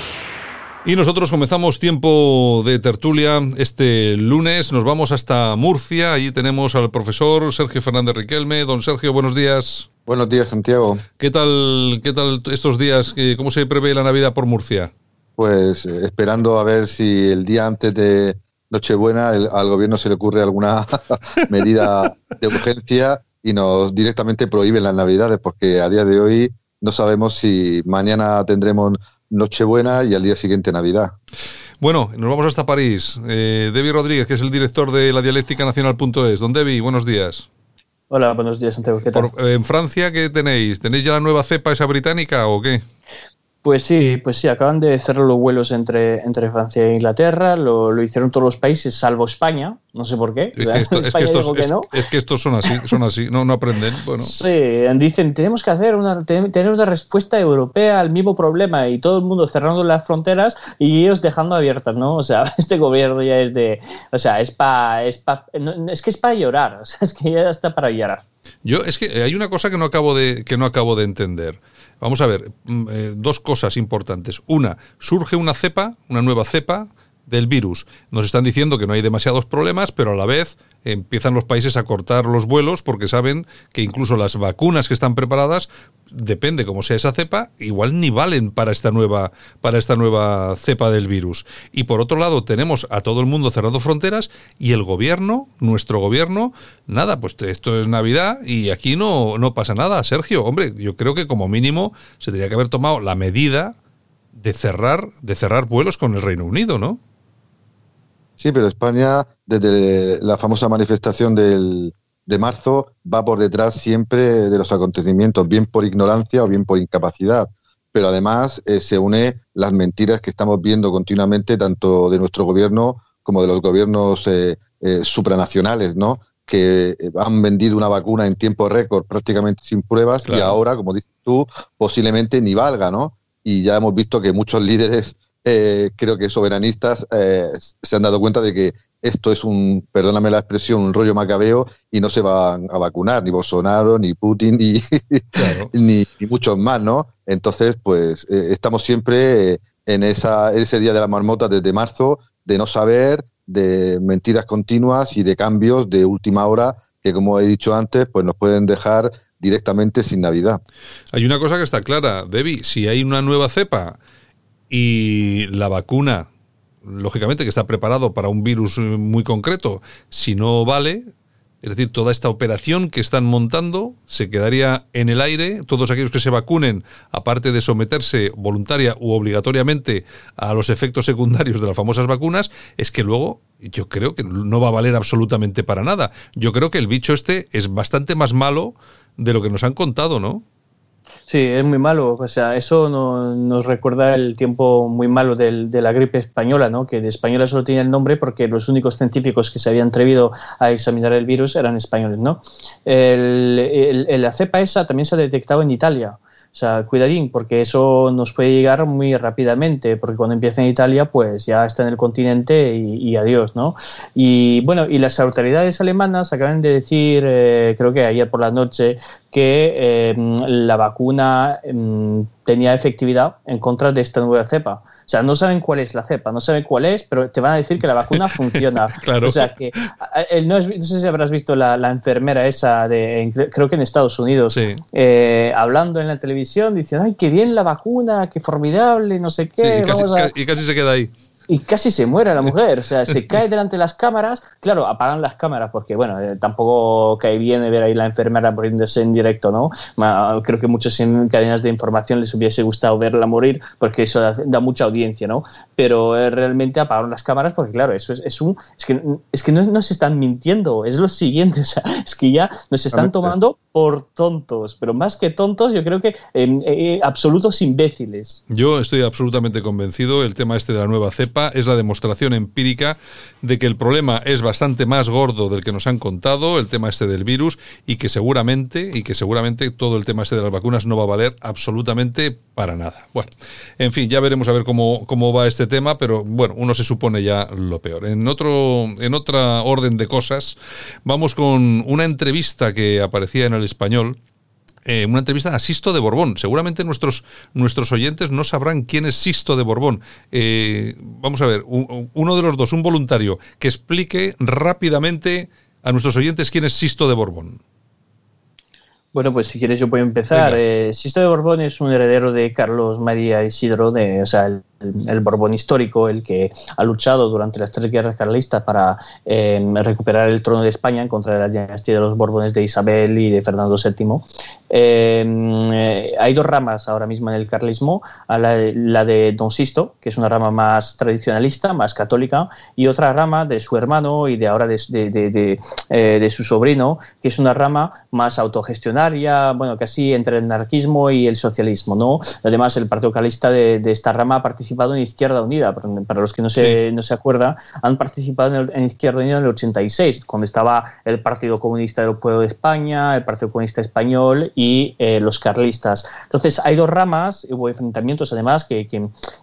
Y nosotros comenzamos tiempo de tertulia este lunes. Nos vamos hasta Murcia. Allí tenemos al profesor Sergio Fernández Riquelme. Don Sergio, buenos días. Buenos días, Santiago. ¿Qué tal, qué tal estos días? ¿Cómo se prevé la Navidad por Murcia? Pues eh, esperando a ver si el día antes de Nochebuena al gobierno se le ocurre alguna [laughs] medida de urgencia y nos directamente prohíben las Navidades, porque a día de hoy no sabemos si mañana tendremos Nochebuena y al día siguiente Navidad. Bueno, nos vamos hasta París. Eh, Debbie Rodríguez, que es el director de la dialéctica nacional.es. Don Debbie, buenos días. Hola, buenos días, Santiago. ¿Qué tal? Eh, en Francia, ¿qué tenéis? ¿Tenéis ya la nueva cepa esa británica o qué? Pues sí, pues sí, acaban de cerrar los vuelos entre, entre Francia e Inglaterra, lo, lo hicieron todos los países, salvo España, no sé por qué. Es que, estos, son así, son así, no, no aprenden. Bueno. [laughs] Sí, dicen, tenemos que hacer una, tener una respuesta europea al mismo problema y todo el mundo cerrando las fronteras y ellos dejando abiertas, ¿no? O sea, [laughs] este gobierno ya es de, o sea, es para, es, es que es para llorar, [laughs] o sea, es que ya está para llorar. Yo, es que hay una cosa que no acabo de, que no acabo de entender. Vamos a ver, mm, eh, dos cosas importantes. Una, surge una cepa, una nueva cepa del virus. Nos están diciendo que no hay demasiados problemas, pero a la vez empiezan los países a cortar los vuelos porque saben que incluso las vacunas que están preparadas, depende cómo sea esa cepa, igual ni valen para esta nueva para esta nueva cepa del virus. Y por otro lado, tenemos a todo el mundo cerrando fronteras y el gobierno, nuestro gobierno, nada, pues esto es Navidad y aquí no no pasa nada, Sergio. Hombre, yo creo que como mínimo se tendría que haber tomado la medida de cerrar de cerrar vuelos con el Reino Unido, ¿no? Sí, pero España, desde la famosa manifestación del, de marzo, va por detrás siempre de los acontecimientos, bien por ignorancia o bien por incapacidad. Pero además eh, se une las mentiras que estamos viendo continuamente, tanto de nuestro gobierno como de los gobiernos eh, eh, supranacionales, ¿no? que han vendido una vacuna en tiempo récord prácticamente sin pruebas y ahora, como dices tú, posiblemente ni valga, ¿no? Y ya hemos visto que muchos líderes eh, creo que soberanistas eh, se han dado cuenta de que esto es un, perdóname la expresión, un rollo macabeo y no se van a vacunar, ni Bolsonaro, ni Putin, ni, [laughs] ni, muchos más, ¿no? Entonces, pues eh, estamos siempre en esa, ese día de la marmota desde marzo, de no saber, de mentiras continuas y de cambios de última hora que, como he dicho antes, pues nos pueden dejar directamente sin Navidad. Hay una cosa que está clara, Debbie, si hay una nueva cepa y la vacuna, lógicamente que está preparado para un virus muy concreto, si no vale, es decir, toda esta operación que están montando se quedaría en el aire. Todos aquellos que se vacunen, aparte de someterse voluntaria u obligatoriamente a los efectos secundarios de las famosas vacunas, es que luego yo creo que no va a valer absolutamente para nada. Yo creo que el bicho este es bastante más malo de lo que nos han contado, ¿no? Sí, es muy malo. O sea, eso nos recuerda el tiempo muy malo de la gripe española, ¿no? Que de española solo tenía el nombre porque los únicos científicos que se habían atrevido a examinar el virus eran españoles, ¿no? la cepa esa también se ha detectado en Italia. O sea, cuidadín, porque eso nos puede llegar muy rápidamente, porque cuando empieza en Italia, pues ya está en el continente y, adiós, ¿no? Y bueno, y las autoridades alemanas acaban de decir, eh, creo que ayer por la noche, que eh, la vacuna em, tenía efectividad en contra de esta nueva cepa. O sea, no saben cuál es la cepa, no saben cuál es, pero te van a decir que la vacuna [laughs] funciona. claro. O sea, que no, sé si habrás visto la, enfermera esa, de, creo que en Estados Unidos, eh, hablando en la televisión, diciendo, ay, qué bien la vacuna, qué formidable, no sé qué. y casi se queda ahí y casi se muere la [laughs] mujer, o sea, se cae delante de las cámaras, claro, apagan las cámaras porque, bueno, eh, tampoco cae bien ver ahí la enfermera poniéndose en directo, ¿no? Creo que muchos en cadenas de información les hubiese gustado verla morir porque eso da, mucha audiencia, ¿no? Pero eh, realmente apagaron las cámaras porque, claro, eso es, es un... Es que, es que no, se están mintiendo, es lo siguiente, [laughs] o sea, es que ya nos están tomando por tontos, pero más que tontos, yo creo que eh, absolutos imbéciles. Yo estoy absolutamente convencido, el tema este de la nueva cepa, es la demostración empírica de que el problema es bastante más gordo del que nos han contado, el tema este del virus, y que seguramente, y que seguramente todo el tema este de las vacunas no va a valer absolutamente para nada. Bueno, en fin, ya veremos a ver cómo, cómo va este tema, pero bueno, uno se supone ya lo peor. En otro, en otra orden de cosas, vamos con una entrevista que aparecía en el español eh, una entrevista a Sisto de Borbón. Seguramente nuestros, nuestros oyentes no sabrán quién es Sisto de Borbón. Eh, vamos a ver, uno de los dos, un voluntario, que explique rápidamente a nuestros oyentes quién es Sisto de Borbón. Bueno, pues si quieres yo puedo empezar. Eh, Sisto de Borbón es un heredero de Carlos María Isidro, de, o sea, el, Borbón histórico, el que ha luchado durante las tres guerras carlistas para em, recuperar el trono de España en contra de la dinastía de los Borbones de Isabel y de Fernando VII. Em, eh, hay dos ramas ahora mismo en el carlismo, la, la, de Don Sisto, que es una rama más tradicionalista, más católica, y otra rama de su hermano y de ahora de, de, eh, de su sobrino, que es una rama más autogestionada bueno, casi entre el anarquismo y el socialismo, ¿no? Además, el Partido Calista de, esta rama ha participado en Izquierda Unida, para los que no se, no se acuerdan, han participado en, Izquierda Unida en el 86, cuando estaba el Partido Comunista Europeo de España, el Partido Comunista Español y eh, los carlistas. Entonces, hay dos ramas, hubo enfrentamientos además que,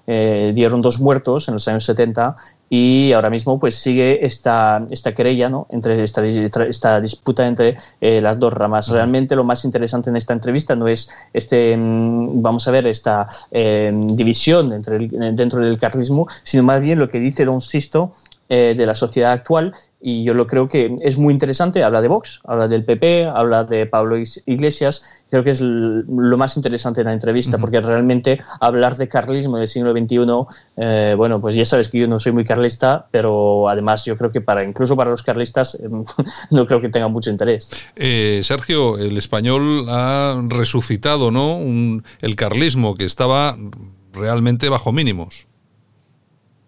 eh, dieron dos muertos en los años 70 y ahora mismo pues sigue esta, esta querella, ¿no? entre esta, esta disputa entre eh, las dos ramas. Realmente lo más interesante en esta entrevista no es este, mm, vamos a ver, esta eh, división entre dentro del carlismo, sino más bien lo que dice Don Sisto eh, de la sociedad actual y yo lo creo que es muy interesante. Habla de Vox, habla del PP, habla de Pablo Iglesias. Creo que es lo más interesante de la entrevista, porque realmente hablar de carlismo del siglo XXI, eh, bueno, pues ya sabes que yo no soy muy carlista, pero además yo creo que para incluso para los carlistas eh, [laughs] no creo que tenga mucho interés. Eh, Sergio, el español ha resucitado, ¿no? el carlismo que estaba realmente bajo mínimos.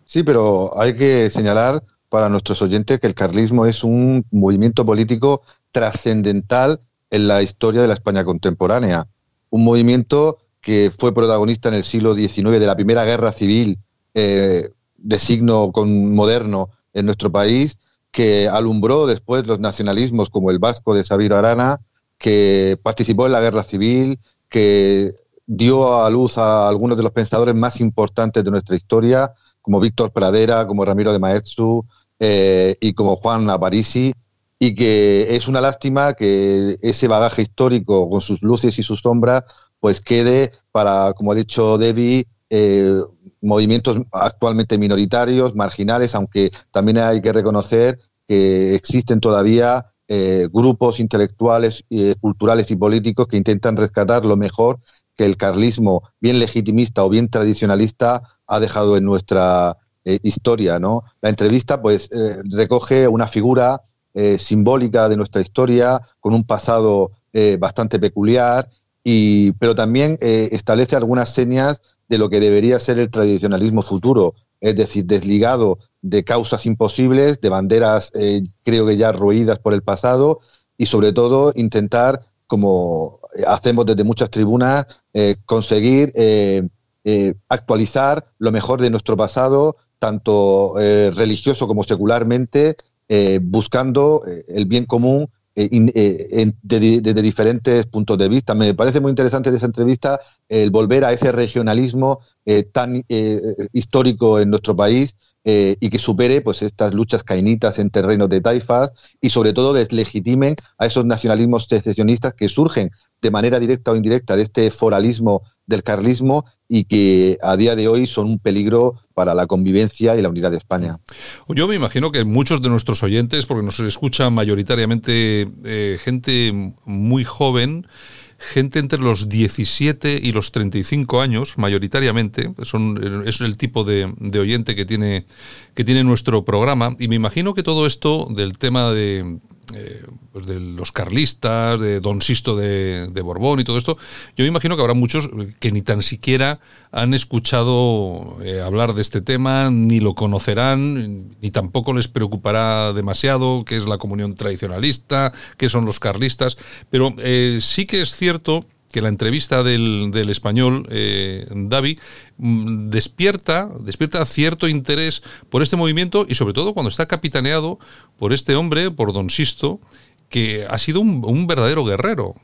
Sí, pero hay que señalar para nuestros oyentes que el carlismo es un movimiento político trascendental en la historia de la España contemporánea. Un movimiento que fue protagonista en el siglo XIX de la primera guerra civil eh, de signo con, moderno en nuestro país, que alumbró después los nacionalismos como el vasco de Sabino Arana, que participó en la guerra civil, que dio a luz a algunos de los pensadores más importantes de nuestra historia, como Víctor Pradera, como Ramiro de Maeztu, eh, y como Juan Aparici, y que es una lástima que ese bagaje histórico con sus luces y sus sombras pues quede para, como ha dicho Debbie, eh, movimientos actualmente minoritarios, marginales, aunque también hay que reconocer que existen todavía eh, grupos intelectuales, culturales y políticos que intentan rescatar lo mejor que el carlismo, bien legitimista o bien tradicionalista, ha dejado en nuestra eh, historia, ¿no? La entrevista, pues, eh, recoge una figura eh, simbólica de nuestra historia, con un pasado bastante peculiar, y, pero también establece algunas señas de lo que debería ser el tradicionalismo futuro, es decir, desligado de causas imposibles, de banderas creo que ya roídas por el pasado, y sobre todo intentar, como hacemos desde muchas tribunas, conseguir actualizar lo mejor de nuestro pasado, tanto eh, religioso como secularmente, eh, buscando eh, el bien común desde diferentes puntos de vista. Me parece muy interesante de esa entrevista el volver a ese regionalismo tan histórico en nuestro país y que supere pues estas luchas cainitas en terrenos de taifas y sobre todo deslegitimen a esos nacionalismos secesionistas que surgen de manera directa o indirecta de este foralismo del carlismo y que a día de hoy son un peligro para la convivencia y la unidad de España. Yo me imagino que muchos de nuestros oyentes, porque nos escucha mayoritariamente eh, gente muy joven, gente entre los 17 y los 35 años, mayoritariamente, son, es el tipo de, oyente que tiene, que tiene nuestro programa, y me imagino que todo esto del tema de, eh, pues de los carlistas, de Don Sisto de, Borbón y todo esto, yo me imagino que habrá muchos que ni tan siquiera han escuchado eh, hablar de este tema, ni lo conocerán, ni tampoco les preocupará demasiado qué es la comunión tradicionalista, qué son los carlistas, pero eh, sí que es cierto que la entrevista del, español, eh, David, mm, despierta, despierta cierto interés por este movimiento y sobre todo cuando está capitaneado por este hombre, por Don Sisto, que ha sido un, verdadero guerrero.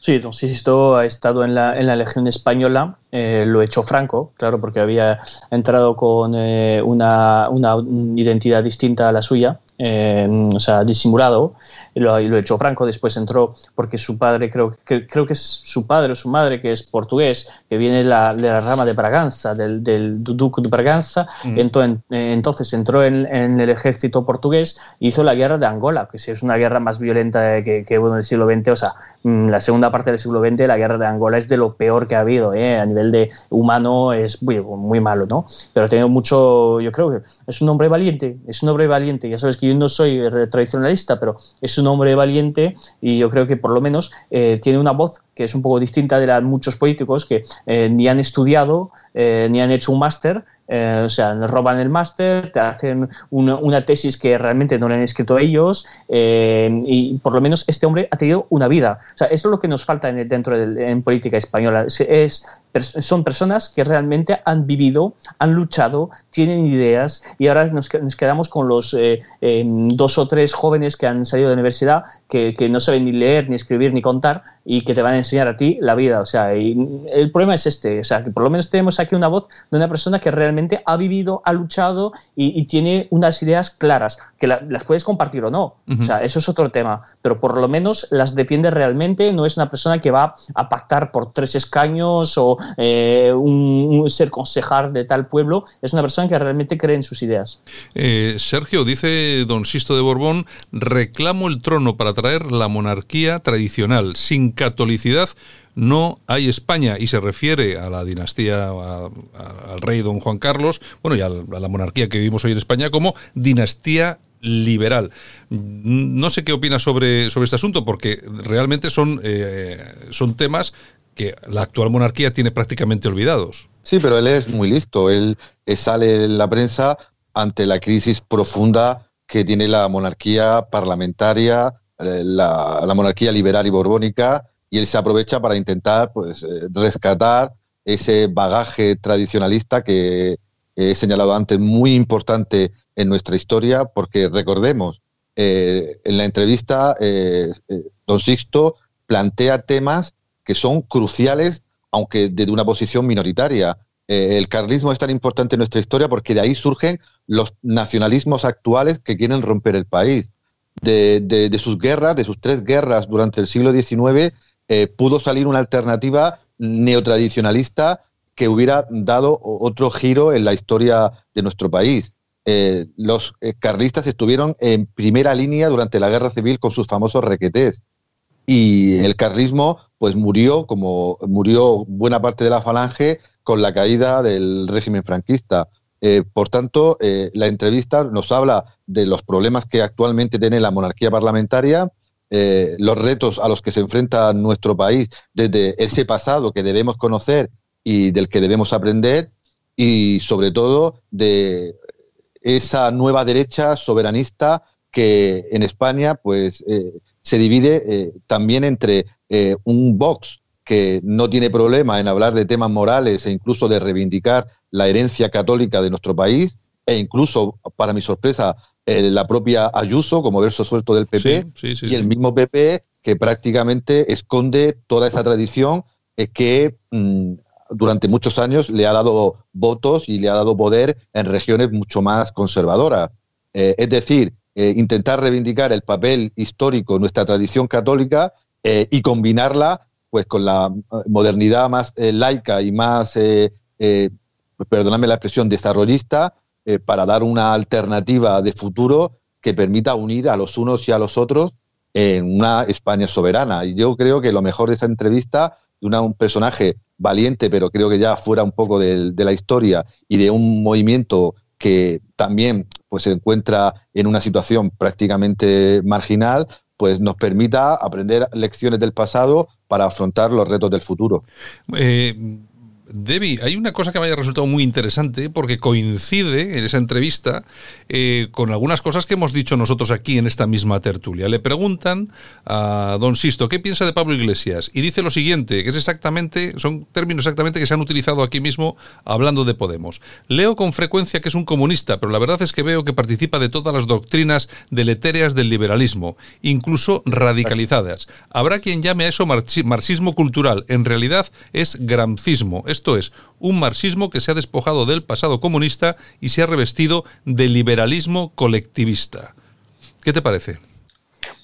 Sí, Don Sisto ha estado en la, en la Legión Española, eh, lo echó Franco, claro, porque había entrado con eh, una, una, identidad distinta a la suya, o sea, disimulado, lo, lo echó Franco, después entró porque su padre, creo que, creo que es su padre o su madre, que es portugués, que viene la, de la rama de Braganza, del, del Duque de Braganza, entonces, entonces entró en, en, el ejército portugués, hizo la guerra de Angola, que es una guerra más violenta que, que bueno, del siglo XX, o sea, mm, la segunda parte del siglo XX, la guerra de Angola es de lo peor que ha habido, ¿eh? a nivel de humano es muy, muy malo, ¿no? Pero ha tenido mucho, yo creo que es un hombre valiente, es un hombre valiente, ya sabes que yo no soy tradicionalista, pero es un hombre valiente y yo creo que por lo menos eh, tiene una voz que es un poco distinta de la de muchos políticos que eh, ni han estudiado, eh, ni han hecho un máster, o sea, roban el máster, te hacen una, tesis que realmente no le han escrito ellos y por lo menos este hombre ha tenido una vida. O sea, eso es lo que nos falta en, dentro de en política española. Es, son personas que realmente han vivido, han luchado, tienen ideas y ahora nos, nos quedamos con los eh, eh, dos o tres jóvenes que han salido de la universidad que, que, no saben ni leer, ni escribir, ni contar y que te van a enseñar a ti la vida. O sea, y el problema es este, o sea, que por lo menos tenemos aquí una voz de una persona que realmente ha vivido, ha luchado y, y tiene unas ideas claras, que la, las puedes compartir o no. Uh -huh. O sea, eso es otro tema, pero por lo menos las defiende realmente, no es una persona que va a pactar por tres escaños o eh, un, ser concejal de tal pueblo, es una persona que realmente cree en sus ideas. Eh, Sergio, dice don Sisto de Borbón, reclamo el trono para traer la monarquía tradicional. Sin catolicidad no hay España y se refiere a la dinastía, al rey don Juan Carlos, bueno, y a, la monarquía que vivimos hoy en España como dinastía liberal. No sé qué opinas sobre, sobre este asunto, porque realmente son, eh, son temas que la actual monarquía tiene prácticamente olvidados. Sí, pero él es muy listo. Él sale en la prensa ante la crisis profunda que tiene la monarquía parlamentaria, eh, la, monarquía liberal y borbónica, y él se aprovecha para intentar pues, eh, rescatar ese bagaje tradicionalista que he señalado antes, muy importante en nuestra historia, porque recordemos, eh, en la entrevista, eh, eh, don Sixto plantea temas que son cruciales, aunque desde una posición minoritaria. Eh, el carlismo es tan importante en nuestra historia porque de ahí surgen los nacionalismos actuales que quieren romper el país. De, sus guerras, de sus tres guerras durante el siglo XIX, eh, pudo salir una alternativa neotradicionalista que hubiera dado otro giro en la historia de nuestro país. Eh, los carlistas estuvieron en primera línea durante la guerra civil con sus famosos requetés y el carlismo pues murió como murió buena parte de la falange con la caída del régimen franquista. Eh, por tanto, eh, la entrevista nos habla de los problemas que actualmente tiene la monarquía parlamentaria, eh, los retos a los que se enfrenta nuestro país desde ese pasado que debemos conocer y del que debemos aprender y sobre todo de esa nueva derecha soberanista que en España pues se divide eh, también entre eh, un Vox que no tiene problema en hablar de temas morales e incluso de reivindicar la herencia católica de nuestro país e incluso, para mi sorpresa, eh, la propia Ayuso como verso suelto del PP sí, sí, sí, y el mismo PP que prácticamente esconde toda esa tradición que mmm, durante muchos años le ha dado votos y le ha dado poder en regiones mucho más conservadoras. Es decir, eh, intentar reivindicar el papel histórico de nuestra tradición católica eh, y combinarla pues con la modernidad más eh, laica y más, eh, perdóname la expresión, desarrollista para dar una alternativa de futuro que permita unir a los unos y a los otros en una España soberana. Y yo creo que lo mejor de esa entrevista de un personaje valiente, pero creo que ya fuera un poco de, la historia y de un movimiento que también pues, se encuentra en una situación prácticamente marginal, pues nos permita aprender lecciones del pasado para afrontar los retos del futuro. Eh, Debbie, hay una cosa que me haya resultado muy interesante porque coincide en esa entrevista eh, con algunas cosas que hemos dicho nosotros aquí en esta misma tertulia. Le preguntan a don Sisto qué piensa de Pablo Iglesias y dice lo siguiente, que es exactamente, son términos exactamente que se han utilizado aquí mismo hablando de Podemos. Leo con frecuencia que es un comunista, pero la verdad es que veo que participa de todas las doctrinas deletéreas del liberalismo, incluso radicalizadas. Habrá quien llame a eso marxismo cultural. En realidad es gramcismo. Esto es, un marxismo que se ha despojado del pasado comunista y se ha revestido de liberalismo colectivista. ¿Qué te parece?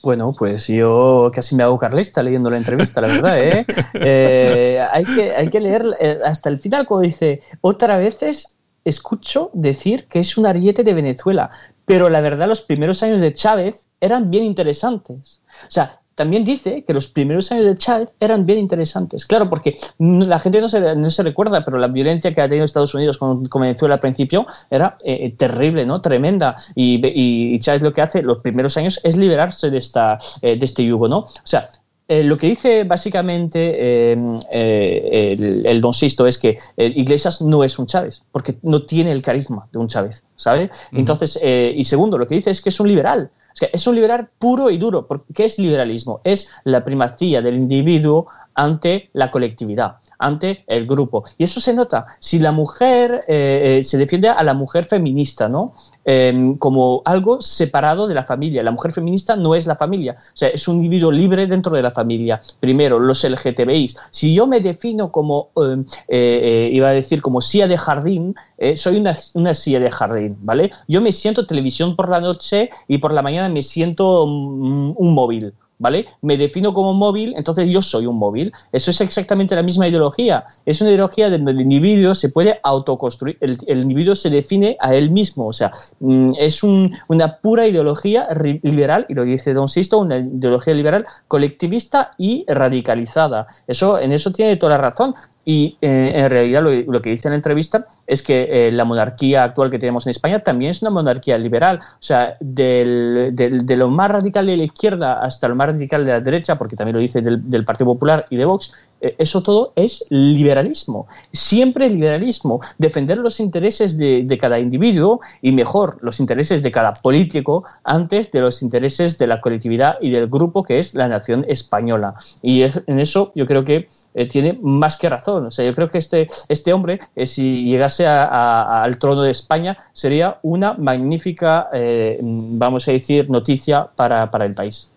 Bueno, pues yo casi me hago carlista leyendo la entrevista, la verdad, ¿eh? [laughs] eh hay, que, hay que leer eh, hasta el final, como dice, otra veces escucho decir que es un ariete de Venezuela, pero la verdad los primeros años de Chávez eran bien interesantes. O sea, también dice que los primeros años de Chávez eran bien interesantes. Claro, porque la gente no se, no se recuerda, pero la violencia que ha tenido Estados Unidos con, Venezuela al principio era eh, terrible, ¿no? Tremenda. Y, Chávez lo que hace los primeros años es liberarse de, esta, eh, de este yugo, ¿no? O sea, eh, lo que dice básicamente el, el, Don Sisto es que Iglesias no es un Chávez, porque no tiene el carisma de un Chávez, ¿sabe? Entonces, y segundo, lo que dice es que es un liberal es un liberal puro y duro. ¿Qué es liberalismo? Es la primacía del individuo ante la colectividad ante el grupo. Y eso se nota. Si la mujer eh, eh, se defiende a la mujer feminista, ¿no? Em, como algo separado de la familia. La mujer feminista no es la familia, o sea, es un individuo libre dentro de la familia. Primero, los LGTBIs. Si yo me defino como, em, eh, iba a decir, como silla de jardín, soy una, una, silla de jardín, ¿vale? Yo me siento televisión por la noche y por la mañana me siento mm, un móvil. ¿Vale? Me defino como móvil, entonces yo soy un móvil. Eso es exactamente la misma ideología. Es una ideología donde el individuo se puede autoconstruir, el, individuo se define a él mismo. O sea, mm, es una pura ideología liberal, y lo dice Don Sisto, una ideología liberal colectivista y radicalizada. Eso, en eso tiene toda la razón. Y eh, en realidad lo, que dice en la entrevista es que eh, la monarquía actual que tenemos en España también es una monarquía liberal. O sea, del, de lo más radical de la izquierda hasta lo más radical de la derecha, porque también lo dice del, Partido Popular y de Vox, eso todo es liberalismo. Siempre liberalismo. Defender los intereses de, de, cada individuo y mejor los intereses de cada político antes de los intereses de la colectividad y del grupo que es la nación española. Y en eso yo creo que eh, tiene más que razón. O sea, yo creo que este, este hombre, eh, si llegase al trono de España, sería una magnífica, eh, vamos a decir, noticia para, para el país.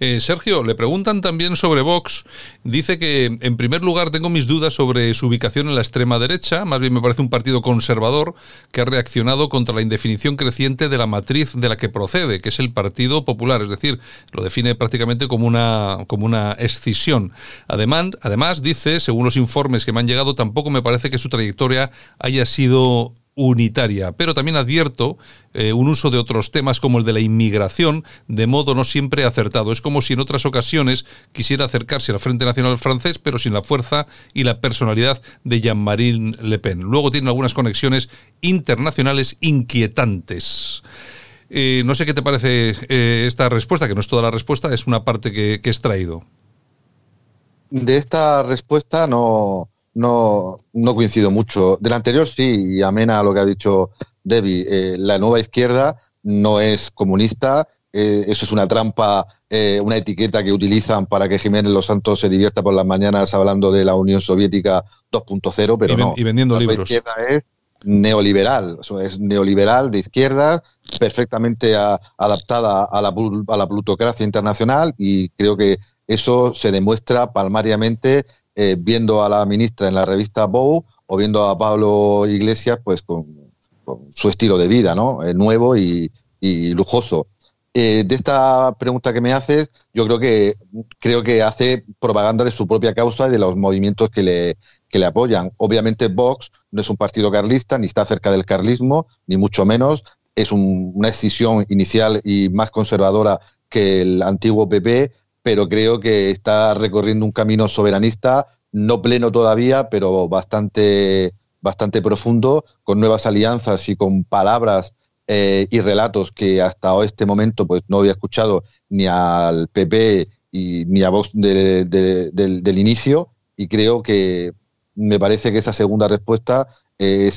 Eh, Sergio, le preguntan también sobre Vox. Dice que, en primer lugar, tengo mis dudas sobre su ubicación en la extrema derecha. Más bien me parece un partido conservador que ha reaccionado contra la indefinición creciente de la matriz de la que procede, que es el Partido Popular. Es decir, lo define prácticamente como una, como una escisión. Además, además, dice, según los informes que me han llegado, tampoco me parece que su trayectoria haya sido unitaria, pero también advierto eh, un uso de otros temas como el de la inmigración de modo no siempre acertado. Es como si en otras ocasiones quisiera acercarse al Frente Nacional francés, pero sin la fuerza y la personalidad de Jean-Marie Le Pen. Luego tiene algunas conexiones internacionales inquietantes. Eh, no sé qué te parece eh, esta respuesta, que no es toda la respuesta, es una parte que, que he extraído. De esta respuesta no, no, no coincido mucho. Del anterior sí, y amena a lo que ha dicho Debbie, eh, la nueva izquierda no es comunista, eh, eso es una trampa, eh, una etiqueta que utilizan para que Jiménez Los Santos se divierta por las mañanas hablando de la Unión Soviética 2.0, pero no. Y vendiendo la libros. izquierda es neoliberal, es neoliberal de izquierda, perfectamente adaptada a la, a la plutocracia internacional y creo que eso se demuestra palmariamente eh, viendo a la ministra en la revista Bow o viendo a Pablo Iglesias pues con, su estilo de vida, ¿no? Eh, nuevo y, lujoso. Eh, de esta pregunta que me haces, yo creo que creo que hace propaganda de su propia causa y de los movimientos que le, que le apoyan. Obviamente Vox no es un partido carlista, ni está cerca del carlismo, ni mucho menos. Es una decisión inicial y más conservadora que el antiguo PP, pero creo que está recorriendo un camino soberanista, no pleno todavía, pero bastante, bastante profundo, con nuevas alianzas y con palabras eh, y relatos que hasta este momento pues, no había escuchado ni al PP ni a Vox del inicio, y creo que me parece que esa segunda respuesta, eh,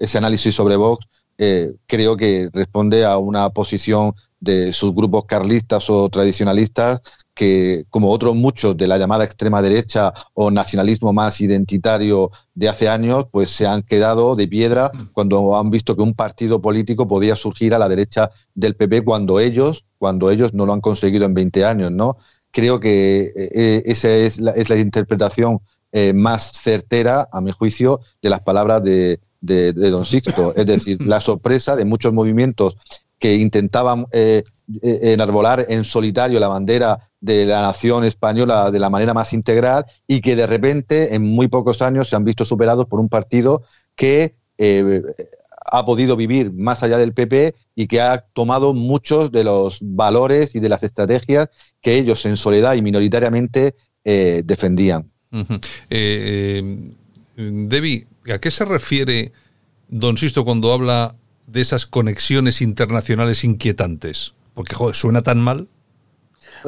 ese análisis sobre Vox, eh, creo que responde a una posición de sus grupos carlistas o tradicionalistas que, como otros muchos de la llamada extrema derecha o nacionalismo más identitario de hace años, pues se han quedado de piedra cuando han visto que un partido político podía surgir a la derecha del PP cuando ellos, cuando ellos no lo han conseguido en 20 años, ¿no? Creo que eh, eh, esa es la, es la interpretación eh, más certera, a mi juicio, de las palabras de, de, Don Sixto. Es decir, la sorpresa de muchos movimientos que intentaban eh, eh, enarbolar en solitario la bandera de la nación española de la manera más integral y que de repente en muy pocos años se han visto superados por un partido que eh, ha podido vivir más allá del PP y que ha tomado muchos de los valores y de las estrategias que ellos en soledad y minoritariamente defendían. Debbie, ¿a qué se refiere don Sisto cuando habla de esas conexiones internacionales inquietantes? Porque, joder, suena tan mal.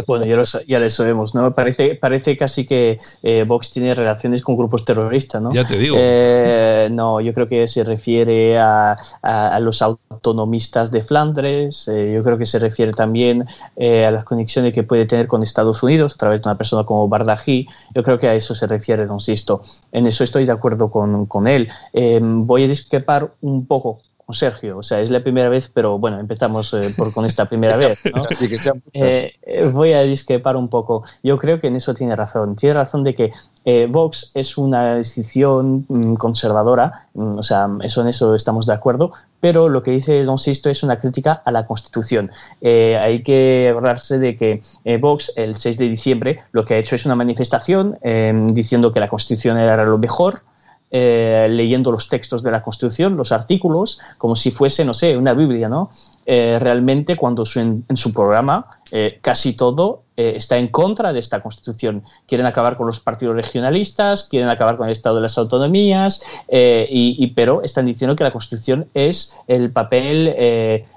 Bueno, ya lo, ya lo sabemos, ¿no? Parece, parece casi que eh, Vox tiene relaciones con grupos terroristas, ¿no? Ya te digo. Eh, no, yo creo que se refiere a, a, los autonomistas de Flandres, eh, yo creo que se refiere también a las conexiones que puede tener con Estados Unidos a través de una persona como Bardají, yo creo que a eso se refiere, don Sisto. En eso estoy de acuerdo con, con él. voy a discrepar un poco con Sergio. O sea, es la primera vez, pero bueno, empezamos eh, por, con esta primera [laughs] vez. [laughs] Eh, eh, voy a discrepar un poco. Yo creo que en eso tiene razón. Tiene razón de que Vox es una decisión mm, conservadora, mm, o sea, eso en eso estamos de acuerdo, pero lo que dice Don Sisto es una crítica a la Constitución. hay que acordarse de que Vox, el 6 de diciembre, lo que ha hecho es una manifestación diciendo que la Constitución era lo mejor, eh, leyendo los textos de la Constitución, los artículos, como si fuese, no sé, una Biblia, ¿no? Eh, realmente cuando en, su programa eh, casi todo está en contra de esta constitución. Quieren acabar con los partidos regionalistas, quieren acabar con el Estado de las autonomías, y, pero están diciendo que la constitución es el papel,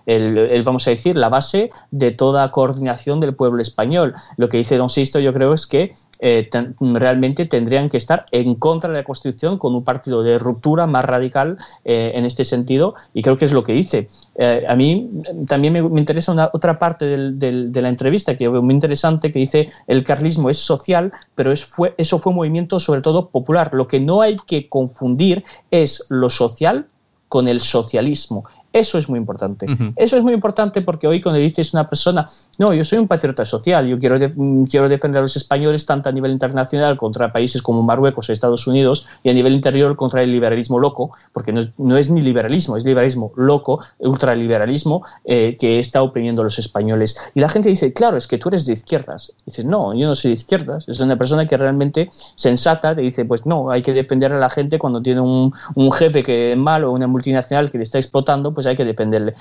el, vamos a decir, la base de toda coordinación del pueblo español. Lo que dice Don Sisto yo creo es que eh, realmente tendrían que estar en contra de la Constitución con un partido de ruptura más radical eh, en este sentido y creo que es lo que dice. Eh, a mí también me, interesa una, otra parte de la entrevista que veo muy interesante que dice el carlismo es social, pero es, fue, eso fue un movimiento sobre todo popular. Lo que no hay que confundir es lo social con el socialismo. Eso es muy importante. Eso es muy importante porque hoy cuando dices una persona, no, yo soy un patriota social, yo quiero, mm, quiero defender a los españoles tanto a nivel internacional contra países como Marruecos o Estados Unidos y a nivel interior contra el liberalismo loco, porque no es, no es ni liberalismo, es liberalismo loco, ultraliberalismo eh, que está oprimiendo a los españoles. Y la gente dice, claro, es que tú eres de izquierdas. Y dices, no, yo no soy de izquierdas. Es una persona que realmente sensata te dice, pues no, hay que defender a la gente cuando tiene un, un jefe que es malo o una multinacional que le está explotando, pues hay que defenderle.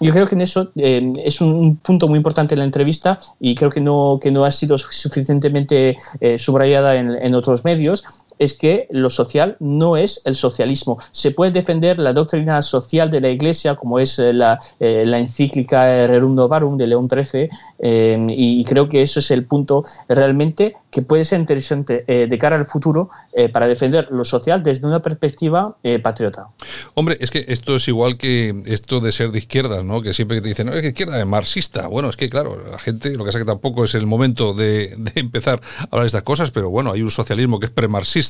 Yo creo que en eso eh, es un punto muy importante en la entrevista y creo que no, que no ha sido suficientemente eh, subrayada en, en otros medios es que lo social no es el socialismo. Se puede defender la doctrina social de la Iglesia, como es eh, la, eh, la encíclica Rerum Varum de León XIII, eh, y creo que eso es el punto realmente que puede ser interesante de cara al futuro para defender lo social desde una perspectiva patriota. Hombre, es que esto es igual que esto de ser de izquierda, ¿no? Que siempre te dicen, no, es que izquierda es marxista. Bueno, es que claro, la gente, lo que pasa que tampoco es el momento de, de empezar a hablar de estas cosas, pero bueno, hay un socialismo que es premarxista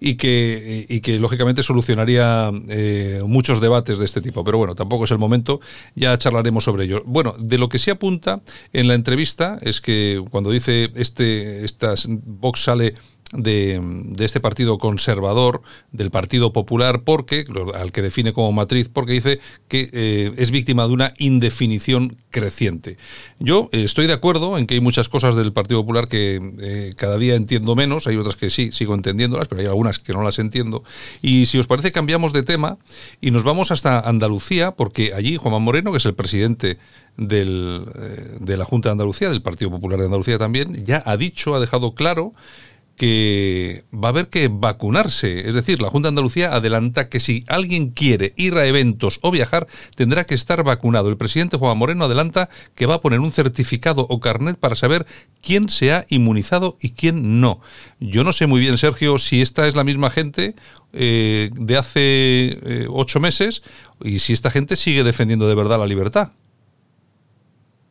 y que, y que lógicamente solucionaría eh, muchos debates de este tipo. Pero bueno, tampoco es el momento, ya charlaremos sobre ello. Bueno, de lo que se apunta en la entrevista es que cuando dice este, estas Vox sale de, este partido conservador, del Partido Popular, porque, al que define como matriz, porque dice que eh, es víctima de una indefinición creciente. Yo eh, estoy de acuerdo en que hay muchas cosas del Partido Popular que eh, cada día entiendo menos, hay otras que sí, sigo entendiéndolas, pero hay algunas que no las entiendo. Y si os parece, cambiamos de tema y nos vamos hasta Andalucía, porque allí Juan Moreno, que es el presidente del, de la Junta de Andalucía, del Partido Popular de Andalucía también, ya ha dicho, ha dejado claro que va a haber que vacunarse. Es decir, la Junta de Andalucía adelanta que si alguien quiere ir a eventos o viajar, tendrá que estar vacunado. El presidente Juan Moreno adelanta que va a poner un certificado o carnet para saber quién se ha inmunizado y quién no. Yo no sé muy bien, Sergio, si esta es la misma gente eh, de hace eh, ocho meses y si esta gente sigue defendiendo de verdad la libertad.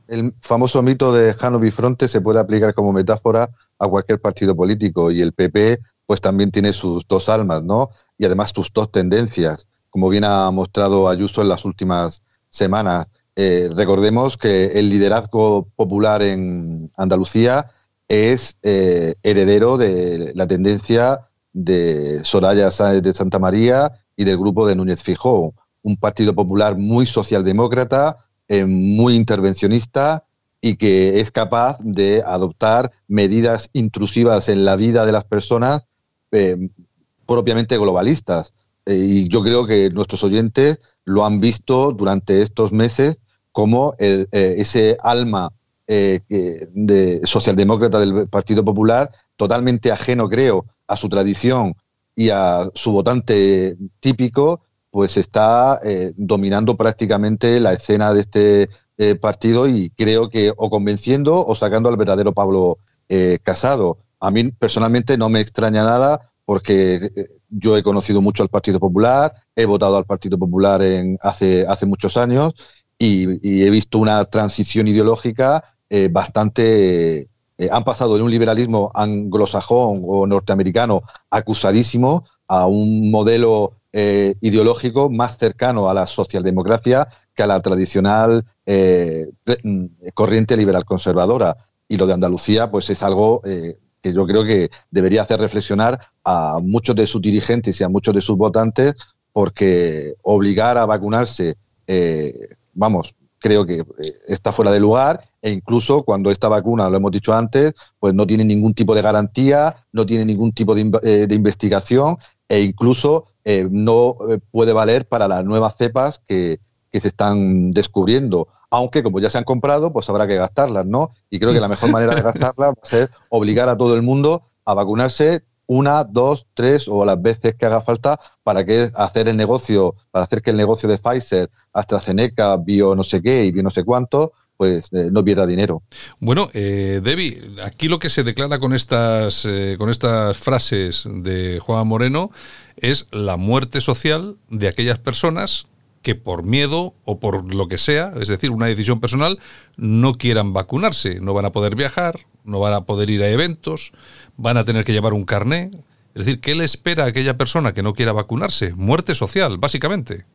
El famoso mito de Jano Bifronte se puede aplicar como metáfora a cualquier partido político y el PP pues también tiene sus dos almas, ¿no? Y además sus dos tendencias, como bien ha mostrado Ayuso en las últimas semanas. Eh, recordemos que el liderazgo popular en Andalucía es eh, heredero de la tendencia de Soraya Sáenz de Santa María y del grupo de Núñez Fijó, un partido popular muy socialdemócrata, eh, muy intervencionista y que es capaz de adoptar medidas intrusivas en la vida de las personas eh, propiamente globalistas. Eh, y yo creo que nuestros oyentes lo han visto durante estos meses como ese alma de socialdemócrata del Partido Popular, totalmente ajeno, creo, a su tradición y a su votante típico, pues está eh, dominando prácticamente la escena de este eh, partido y creo que o convenciendo o sacando al verdadero Pablo eh, Casado. A mí personalmente no me extraña nada porque yo he conocido mucho al Partido Popular, he votado al Partido Popular en, hace, hace muchos años y, he visto una transición ideológica bastante... han pasado de un liberalismo anglosajón o norteamericano acusadísimo a un modelo eh, ideológico más cercano a la socialdemocracia que a la tradicional eh, mm, corriente liberal conservadora. Y lo de Andalucía, pues es algo eh, que yo creo que debería hacer reflexionar a muchos de sus dirigentes y a muchos de sus votantes, porque obligar a vacunarse, vamos, creo que está fuera de lugar e incluso cuando esta vacuna, lo hemos dicho antes, pues no tiene ningún tipo de garantía, no tiene ningún tipo de, de investigación e incluso eh, no eh, puede valer para las nuevas cepas que, se están descubriendo. Aunque como ya se han comprado, pues habrá que gastarlas, ¿no? Y creo que la mejor manera de gastarlas va a ser obligar a todo el mundo a vacunarse una, dos, tres o las veces que haga falta para que hacer el negocio, para hacer que el negocio de Pfizer, AstraZeneca, bio no sé qué y bio no sé cuánto, pues eh, no pierda dinero. Bueno, eh, Debbie, aquí lo que se declara con estas, con estas frases de Juan Moreno es la muerte social de aquellas personas que por miedo o por lo que sea, es decir, una decisión personal, no quieran vacunarse, no van a poder viajar, no van a poder ir a eventos, van a tener que llevar un carné. Es decir, ¿qué le espera a aquella persona que no quiera vacunarse? Muerte social, básicamente.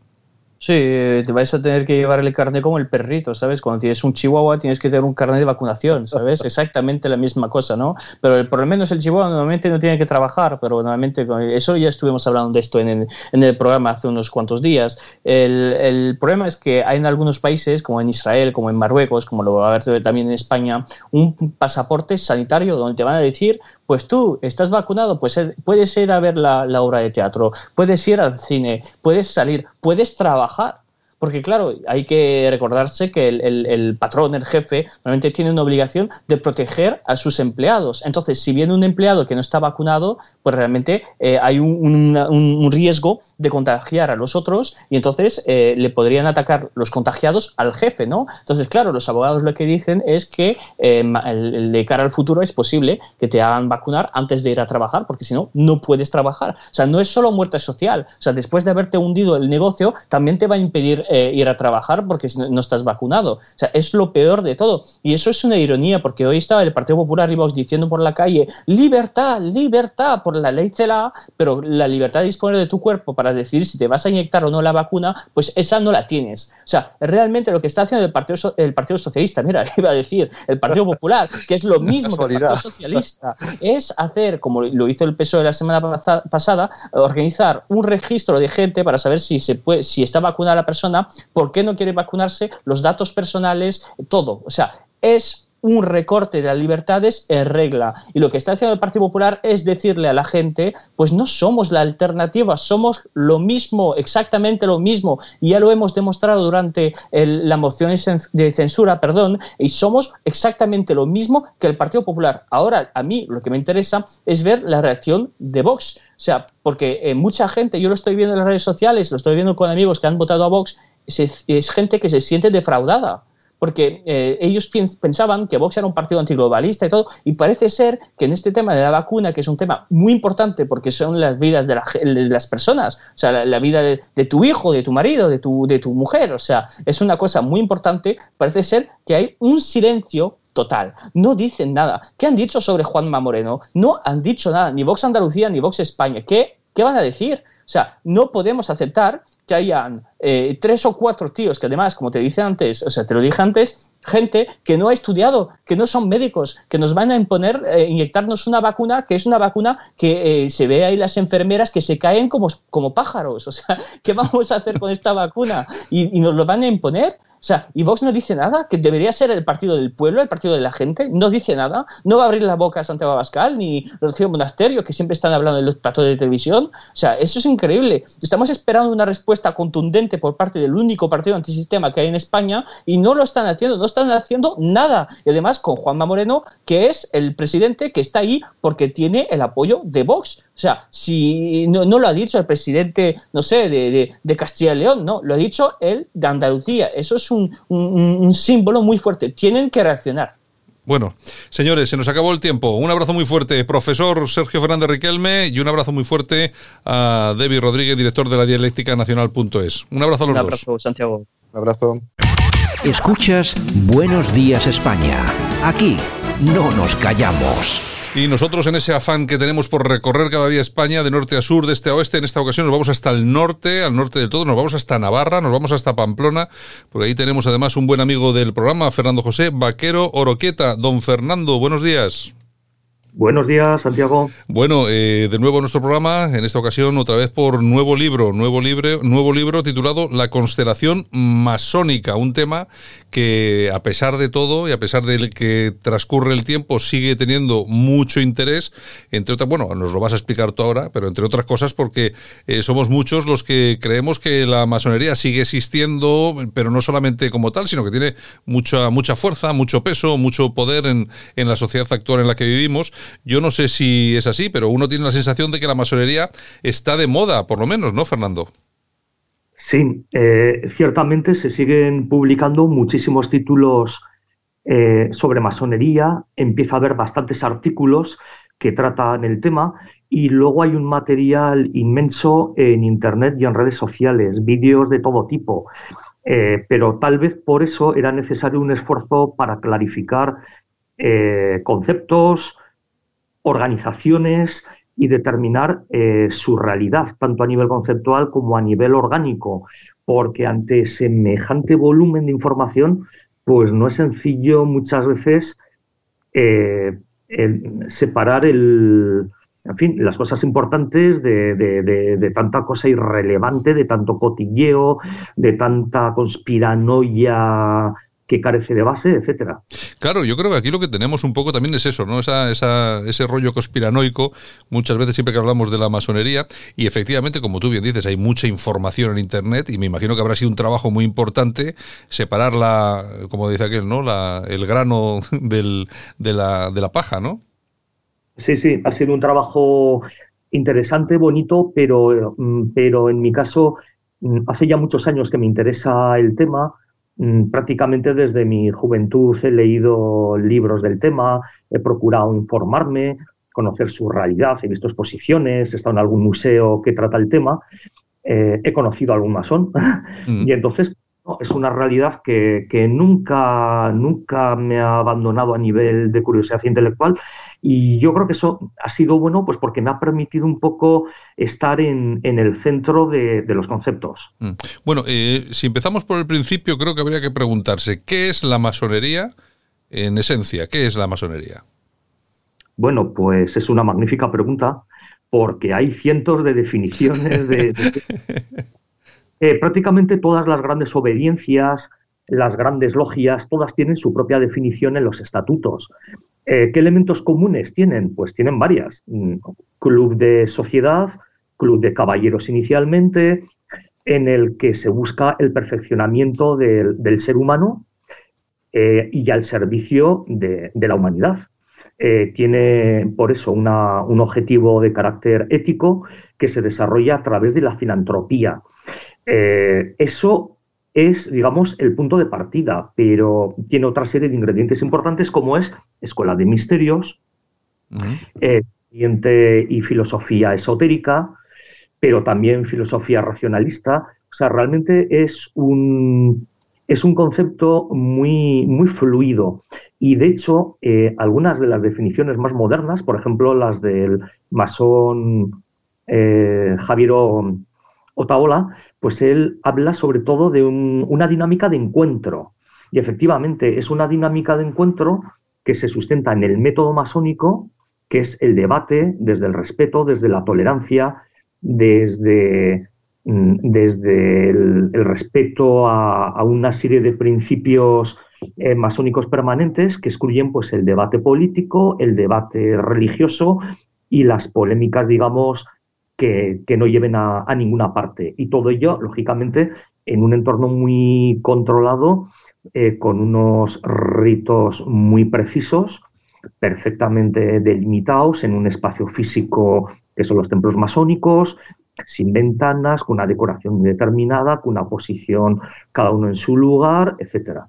Sí, te vais a tener que llevar el carnet como el perrito, ¿sabes? Cuando tienes un chihuahua tienes que tener un carnet de vacunación, ¿sabes? [laughs] Exactamente la misma cosa, ¿no? Pero el, por lo menos el chihuahua normalmente no tiene que trabajar, pero normalmente eso ya estuvimos hablando de esto en el, en el programa hace unos cuantos días. El, el, problema es que hay en algunos países, como en Israel, como en Marruecos, como lo va a ver también en España, un pasaporte sanitario donde te van a decir pues tú estás vacunado, pues puedes ir a ver la, la obra de teatro, puedes ir al cine, puedes salir, puedes trabajar. Porque claro, hay que recordarse que el, patrón, el jefe, realmente tiene una obligación de proteger a sus empleados. Entonces, si viene un empleado que no está vacunado, pues realmente eh, hay un, riesgo de contagiar a los otros y entonces eh, le podrían atacar los contagiados al jefe, ¿no? Entonces, claro, los abogados lo que dicen es que eh, de cara al futuro es posible que te hagan vacunar antes de ir a trabajar, porque si no, no puedes trabajar. O sea, no es solo muerte social. O sea, después de haberte hundido el negocio, también te va a impedir eh, ir a trabajar porque no estás vacunado. O sea, es lo peor de todo. Y eso es una ironía porque hoy estaba el Partido Popular Vox diciendo por la calle libertad, libertad por la ley CELA, pero la libertad de disponer de tu cuerpo para decidir si te vas a inyectar o no la vacuna, pues esa no la tienes. O sea, realmente lo que está haciendo el Partido, el partido Socialista, [laughs] mira, iba a decir, el Partido Popular, que es lo mismo que el Partido [laughs] Socialista, es hacer, como lo hizo el PSOE la semana pasada, organizar un registro de gente para saber si, se puede, si está vacunada la persona por qué no quiere vacunarse, los datos personales, todo. O sea, es un recorte de las libertades en regla. Y lo que está haciendo el Partido Popular es decirle a la gente, pues no somos la alternativa, somos lo mismo, exactamente lo mismo. Y ya lo hemos demostrado durante la moción de censura, perdón, y somos exactamente lo mismo que el Partido Popular. Ahora, a mí lo que me interesa es ver la reacción de Vox. O sea, porque eh, mucha gente, yo lo estoy viendo en las redes sociales, lo estoy viendo con amigos que han votado a Vox, es gente que se siente defraudada porque eh, ellos pensaban que Vox era un partido antiglobalista y todo, y parece ser que en este tema de la vacuna, que es un tema muy importante porque son las vidas de, las personas, o sea, la, vida de, tu hijo, de tu marido, de tu, de tu mujer, o sea, es una cosa muy importante, parece ser que hay un silencio total. No dicen nada. ¿Qué han dicho sobre Juanma Moreno? No han dicho nada, ni Vox Andalucía ni Vox España. ¿Qué, qué van a decir? O sea, no podemos aceptar que hayan eh, tres o cuatro tíos que además, como te dice antes, o sea, te lo dije antes, gente que no ha estudiado, que no son médicos, que nos van a imponer eh, inyectarnos una vacuna que es una vacuna que eh, se ve ahí las enfermeras que se caen como, como pájaros. O sea, [laughs] ¿qué vamos a hacer con esta vacuna? Y, y nos lo van a imponer. Sea, y Vox no dice nada, que debería ser el partido del pueblo, el partido de la gente, no dice nada, no va a abrir la boca a Santiago Abascal ni Rocío Monasterio, que siempre están hablando en los platos de televisión. O sea, eso es increíble. Estamos esperando una respuesta contundente por parte del único partido antisistema que hay en España y no lo están haciendo, no están haciendo nada. Y además con Juanma Moreno, que es el presidente que está ahí porque tiene el apoyo de Vox. O sea, si no, lo ha dicho el presidente, no sé, de, de Castilla y León, no, lo ha dicho el de Andalucía. Eso es un, símbolo muy fuerte. Tienen que reaccionar. Bueno, señores, se nos acabó el tiempo. Un abrazo muy fuerte, profesor Sergio Fernández Riquelme, y un abrazo muy fuerte a David Rodríguez, director de la dialéctica nacional.es. Un abrazo a los dos. Un abrazo, Santiago. Un abrazo. Escuchas Buenos Días España. Aquí no nos callamos. Y nosotros en ese afán que tenemos por recorrer cada día España de norte a sur, de este a oeste, en esta ocasión nos vamos hasta el norte, al norte de todo, nos vamos hasta Navarra, nos vamos hasta Pamplona, porque ahí tenemos además un buen amigo del programa, Fernando José Vaquero Oroqueta. Don Fernando, buenos días. Buenos días, Santiago. Bueno, eh, de nuevo nuestro programa, en esta ocasión otra vez por nuevo libro, nuevo libro, nuevo libro titulado La constelación masónica, un tema que a pesar de todo y a pesar de que transcurre el tiempo sigue teniendo mucho interés, entre otras, bueno, nos lo vas a explicar tú ahora, pero entre otras cosas porque eh, somos muchos los que creemos que la masonería sigue existiendo, pero no solamente como tal, sino que tiene mucha mucha fuerza, mucho peso, mucho poder en, en la sociedad actual en la que vivimos yo no sé si es así, pero uno tiene la sensación de que la masonería está de moda, por lo menos, ¿no, Fernando? Sí, eh, ciertamente se siguen publicando muchísimos títulos eh, sobre masonería, empieza a haber bastantes artículos que tratan el tema y luego hay un material inmenso en Internet y en redes sociales, vídeos de todo tipo. Eh, pero tal vez por eso era necesario un esfuerzo para clarificar conceptos, organizaciones y determinar eh, su realidad, tanto a nivel conceptual como a nivel orgánico, porque ante semejante volumen de información, pues no es sencillo muchas veces eh, separar el, las cosas importantes de, de, tanta cosa irrelevante, de tanto cotilleo, de tanta conspiranoia que carece de base, etcétera. Claro, yo creo que aquí lo que tenemos un poco también es eso, ¿no? Esa, esa, ese rollo conspiranoico, muchas veces siempre que hablamos de la masonería, y efectivamente, como tú bien dices, hay mucha información en Internet, y me imagino que habrá sido un trabajo muy importante separar la, como dice aquel, ¿no? La, el grano [laughs] del, de, la, de la paja, ¿no? Sí, sí, ha sido un trabajo interesante, bonito, pero, mm, pero en mi caso, mm, hace ya muchos años que me interesa el tema prácticamente desde mi juventud he leído libros del tema, he procurado informarme, conocer su realidad, he visto exposiciones, he estado en algún museo que trata el tema, eh, he conocido a algún masón [laughs] mm. y entonces es una realidad que, nunca, nunca me ha abandonado a nivel de curiosidad intelectual y yo creo que eso ha sido bueno pues porque me ha permitido un poco estar en, el centro de, los conceptos. Mm. Bueno, eh, si empezamos por el principio, creo que habría que preguntarse, ¿qué es la masonería en esencia? ¿Qué es la masonería? Bueno, pues es una magnífica pregunta porque hay cientos de definiciones de [laughs] Eh, prácticamente todas las grandes obediencias, las grandes logias, todas tienen su propia definición en los estatutos. Eh, ¿Qué elementos comunes tienen? Pues tienen varias. Mm, club de sociedad, club de caballeros inicialmente, en el que se busca el perfeccionamiento del, ser humano eh, y al servicio de, la humanidad. tiene por eso un objetivo de carácter ético que se desarrolla a través de la filantropía. Eh, eso es, digamos, el punto de partida, pero tiene otra serie de ingredientes importantes como es escuela de misterios, eh, y filosofía esotérica, pero también filosofía racionalista. O sea, realmente es un, es un concepto muy, muy fluido. Y de hecho, eh, algunas de las definiciones más modernas, por ejemplo, las del masón eh, Javiero Otaola, pues él habla sobre todo de una dinámica de encuentro. Y efectivamente es una dinámica de encuentro que se sustenta en el método masónico, que es el debate desde el respeto, desde la tolerancia, desde mm, desde el, respeto a, una serie de principios eh, masónicos permanentes que excluyen pues, el debate político, el debate religioso y las polémicas, digamos, que, no lleven a, ninguna parte. Y todo ello, lógicamente, en un entorno muy controlado, eh, con unos ritos muy precisos, perfectamente delimitados en un espacio físico que son los templos masónicos, sin ventanas, con una decoración muy determinada, con una posición cada uno en su lugar, etcétera.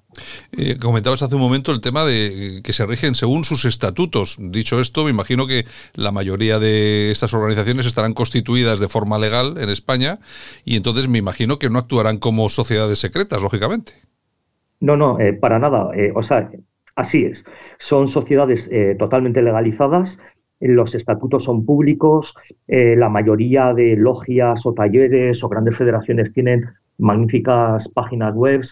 Eh, comentabas hace un momento el tema de que se rigen según sus estatutos. Dicho esto, me imagino que la mayoría de estas organizaciones estarán constituidas de forma legal en España y entonces me imagino que no actuarán como sociedades secretas, lógicamente. No, no, eh, para nada. Eh, o sea, así es. Son sociedades totalmente legalizadas los estatutos son públicos, eh, la mayoría de logias o talleres o grandes federaciones tienen magníficas páginas web,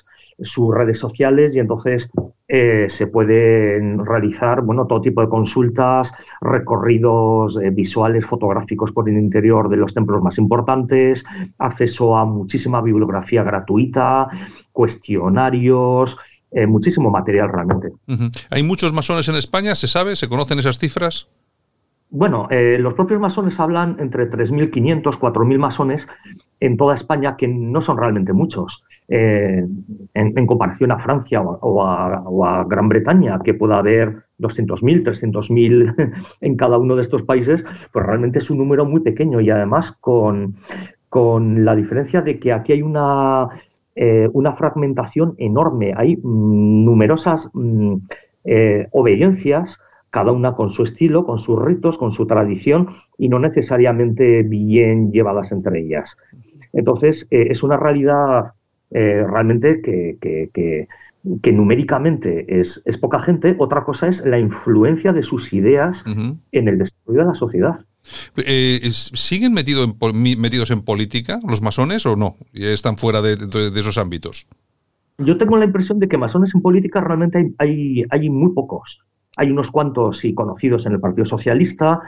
sus redes sociales y entonces eh, se pueden realizar bueno, todo tipo de consultas, recorridos eh, visuales, fotográficos por el interior de los templos más importantes, acceso a muchísima bibliografía gratuita, cuestionarios, muchísimo material realmente. ¿Hay muchos masones en España? ¿Se sabe? ¿Se conocen esas cifras? Bueno, eh, los propios masones hablan entre 3.500, 4.000 masones en toda España, que no son realmente muchos, eh, en, comparación a Francia o, a, Gran Bretaña, que pueda haber 200.000, 300.000 [laughs] en cada uno de estos países, pues realmente es un número muy pequeño. Y además con, la diferencia de que aquí hay una, eh, fragmentación enorme, hay numerosas mm, obediencias cada una con su estilo, con sus ritos, con su tradición y no necesariamente bien llevadas entre ellas. Entonces, eh, es una realidad eh, realmente que, numéricamente es, poca gente. Otra cosa es la influencia de sus ideas en el desarrollo de la sociedad. Eh, ¿Siguen metido metidos en política los masones o no? ¿Están fuera de, esos ámbitos? Yo tengo la impresión de que masones en política realmente hay, hay muy pocos. Hay unos cuantos y conocidos en el Partido Socialista,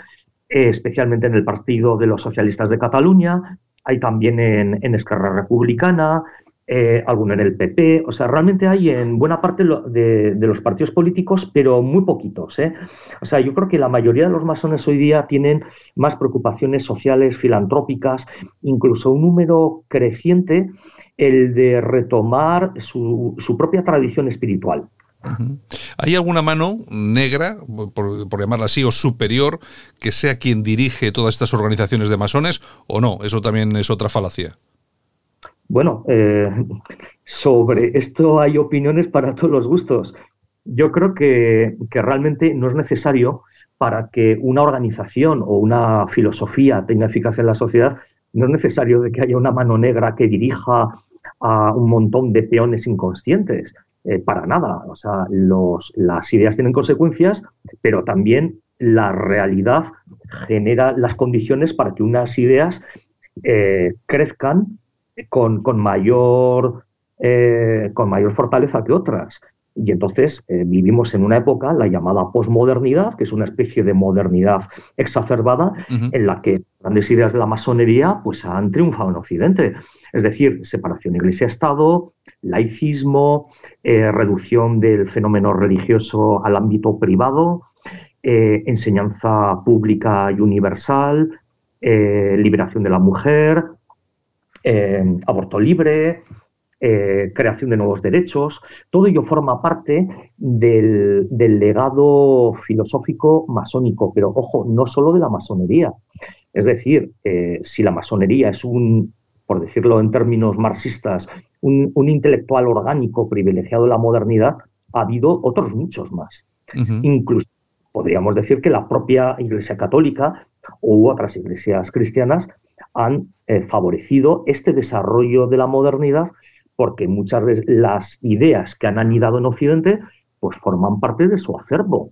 eh, especialmente en el Partido de los Socialistas de Cataluña, hay también en, Esquerra Republicana, eh, alguno en el PP, o sea, realmente hay en buena parte de, los partidos políticos, pero muy poquitos. ¿eh? O sea, yo creo que la mayoría de los masones hoy día tienen más preocupaciones sociales, filantrópicas, incluso un número creciente el de retomar su propia tradición espiritual. ¿Hay alguna mano negra, por, llamarla así, o superior, que sea quien dirige todas estas organizaciones de masones o no? Eso también es otra falacia. Bueno, eh, sobre esto hay opiniones para todos los gustos. Yo creo que, realmente no es necesario para que una organización o una filosofía tenga eficacia en la sociedad, no es necesario de que haya una mano negra que dirija a un montón de peones inconscientes. Eh, para nada. O sea, las ideas tienen consecuencias, pero también la realidad genera las condiciones para que unas ideas eh, crezcan con, mayor, eh, con mayor fortaleza que otras. Y entonces vivimos en una época, la llamada posmodernidad, que es una especie de modernidad exacerbada, en la que grandes ideas de la masonería pues, han triunfado en Occidente. Es decir, separación iglesia-estado, laicismo, eh, reducción del fenómeno religioso al ámbito privado, eh, enseñanza pública y universal, eh, liberación de la mujer, aborto libre, creación de nuevos derechos. Todo ello forma parte del, del legado filosófico masónico, pero ojo, no solo de la masonería. Es decir, si la masonería es un, por decirlo en términos marxistas, un, intelectual orgánico privilegiado de la modernidad, ha habido otros muchos más. Incluso podríamos decir que la propia Iglesia Católica u otras iglesias cristianas han eh, favorecido este desarrollo de la modernidad porque muchas veces las ideas que han anidado en Occidente pues forman parte de su acervo.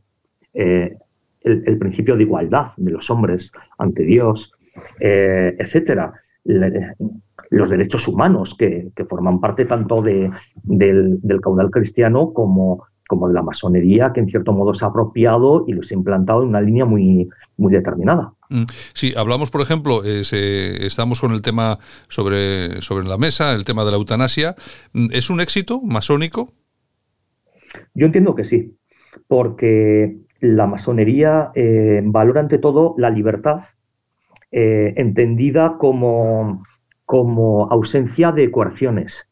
Eh, el, principio de igualdad de los hombres ante Dios, eh, etcétera los derechos humanos que, forman parte tanto de, del, caudal cristiano como, como de la masonería, que en cierto modo se ha apropiado y los ha implantado en una línea muy, muy determinada. Mm. Sí, hablamos, por ejemplo, eh, estamos con el tema sobre, sobre la mesa, el tema de la eutanasia. Mm, ¿Es un éxito masónico? Yo entiendo que sí, porque la masonería eh, valora ante todo la libertad, eh, entendida como, como ausencia de coerciones.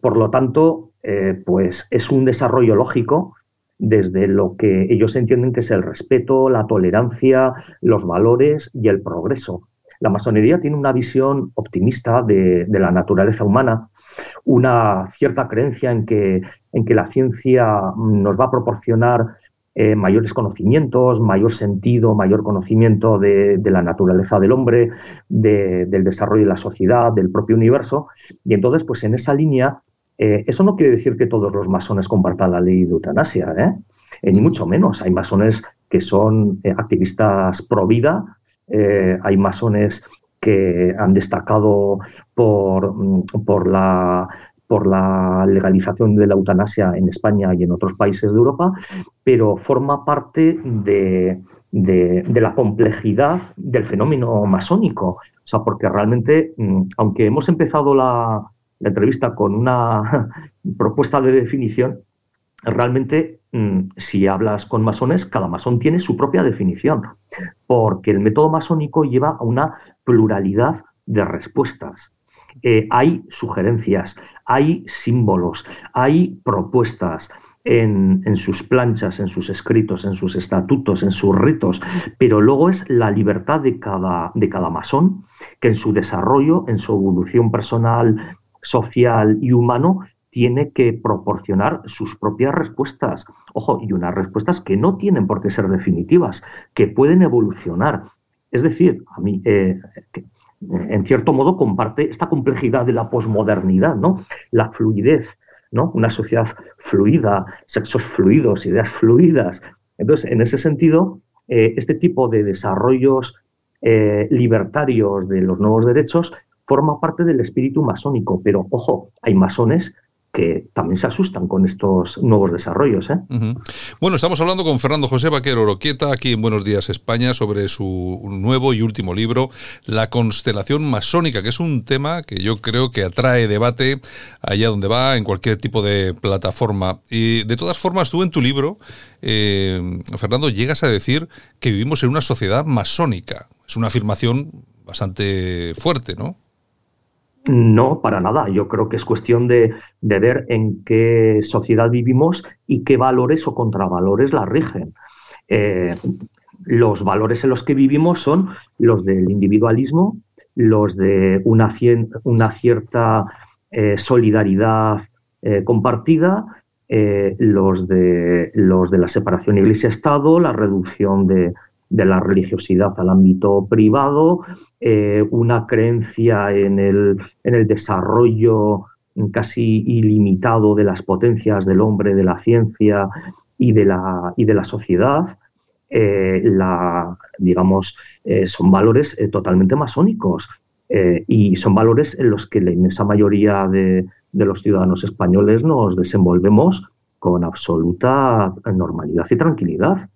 por lo tanto, eh, pues es un desarrollo lógico desde lo que ellos entienden que es el respeto, la tolerancia, los valores y el progreso. La masonería tiene una visión optimista de, la naturaleza humana, una cierta creencia en que, en que la ciencia nos va a proporcionar eh, mayores conocimientos, mayor sentido, mayor conocimiento de, la naturaleza del hombre, del desarrollo de la sociedad, del propio universo. Y entonces, pues en esa línea eh, eso no quiere decir que todos los masones compartan la ley de eutanasia, ¿eh? Ni mucho menos. Hay masones que son activistas pro vida, hay masones que han destacado por, mm, por, la, por la legalización de la eutanasia en España y en otros países de Europa, pero forma parte de, la complejidad del fenómeno masónico. O sea, porque realmente, mm, aunque hemos empezado la, la entrevista con una [laughs] propuesta de definición, realmente mm, si hablas con masones, cada masón tiene su propia definición, porque el método masónico lleva a una pluralidad de respuestas. Eh, hay sugerencias, hay símbolos, hay propuestas en, sus planchas, en sus escritos, en sus estatutos, en sus ritos, pero luego es la libertad de cada, de cada masón que en su desarrollo, en su evolución personal, social y humano tiene que proporcionar sus propias respuestas. Ojo, y unas respuestas que no tienen por qué ser definitivas, que pueden evolucionar. Es decir, a mí, eh, en cierto modo, comparte esta complejidad de la posmodernidad, ¿no? La fluidez, ¿no? Una sociedad fluida, sexos fluidos, ideas fluidas. Entonces, en ese sentido, eh, este tipo de desarrollos eh, libertarios de los nuevos derechos forma parte del espíritu masónico, pero ojo, hay masones que también se asustan con estos nuevos desarrollos. ¿eh? Bueno, estamos hablando con Fernando José Vaquero Oroquieta, aquí en Buenos Días España, sobre su nuevo y último libro, La constelación masónica, que es un tema que yo creo que atrae debate allá donde va, en cualquier tipo de plataforma. Y de todas formas, tú en tu libro, eh, Fernando, llegas a decir que vivimos en una sociedad masónica. Es una afirmación bastante fuerte, ¿no? No, para nada. Yo creo que es cuestión de, ver en qué sociedad vivimos y qué valores o contravalores la rigen. Eh, los valores en los que vivimos son los del individualismo, los de una, cierta eh, solidaridad eh, compartida, los, de, los de la separación iglesia-estado, la reducción de la religiosidad al ámbito privado, eh, una creencia en el, en el desarrollo casi ilimitado de las potencias del hombre, de la ciencia y de la, y de la sociedad, eh, la, digamos, eh, son valores totalmente masónicos y son valores en los que la inmensa mayoría de, de los ciudadanos españoles nos desenvolvemos con absoluta normalidad y tranquilidad.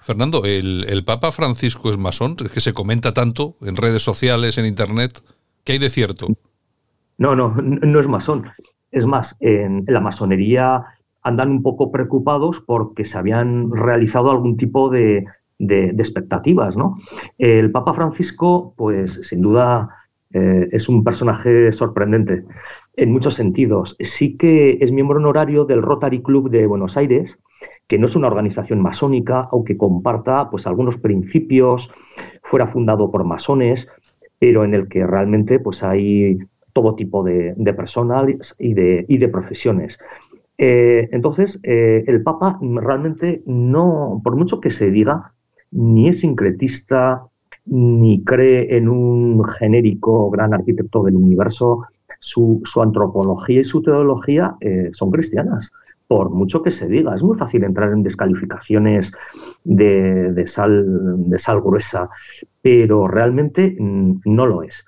Fernando, ¿el, Papa Francisco es masón? Es que se comenta tanto en redes sociales, en Internet. ¿Qué hay de cierto? No, no, no es masón. Es más, en la masonería andan un poco preocupados porque se habían realizado algún tipo de, expectativas, ¿no? El Papa Francisco, pues sin duda eh, es un personaje sorprendente en muchos sentidos. Sí que es miembro honorario del Rotary Club de Buenos Aires, que no es una organización masónica, aunque comparta pues, algunos principios, fuera fundado por masones, pero en el que realmente pues, hay todo tipo de, personas y de, y de profesiones. Eh, entonces, eh, el Papa realmente no, por mucho que se diga, ni es sincretista, ni cree en un genérico gran arquitecto del universo, su, antropología y su teología eh, son cristianas, por mucho que se diga. Es muy fácil entrar en descalificaciones de, sal, de sal gruesa, pero realmente mm, no lo es.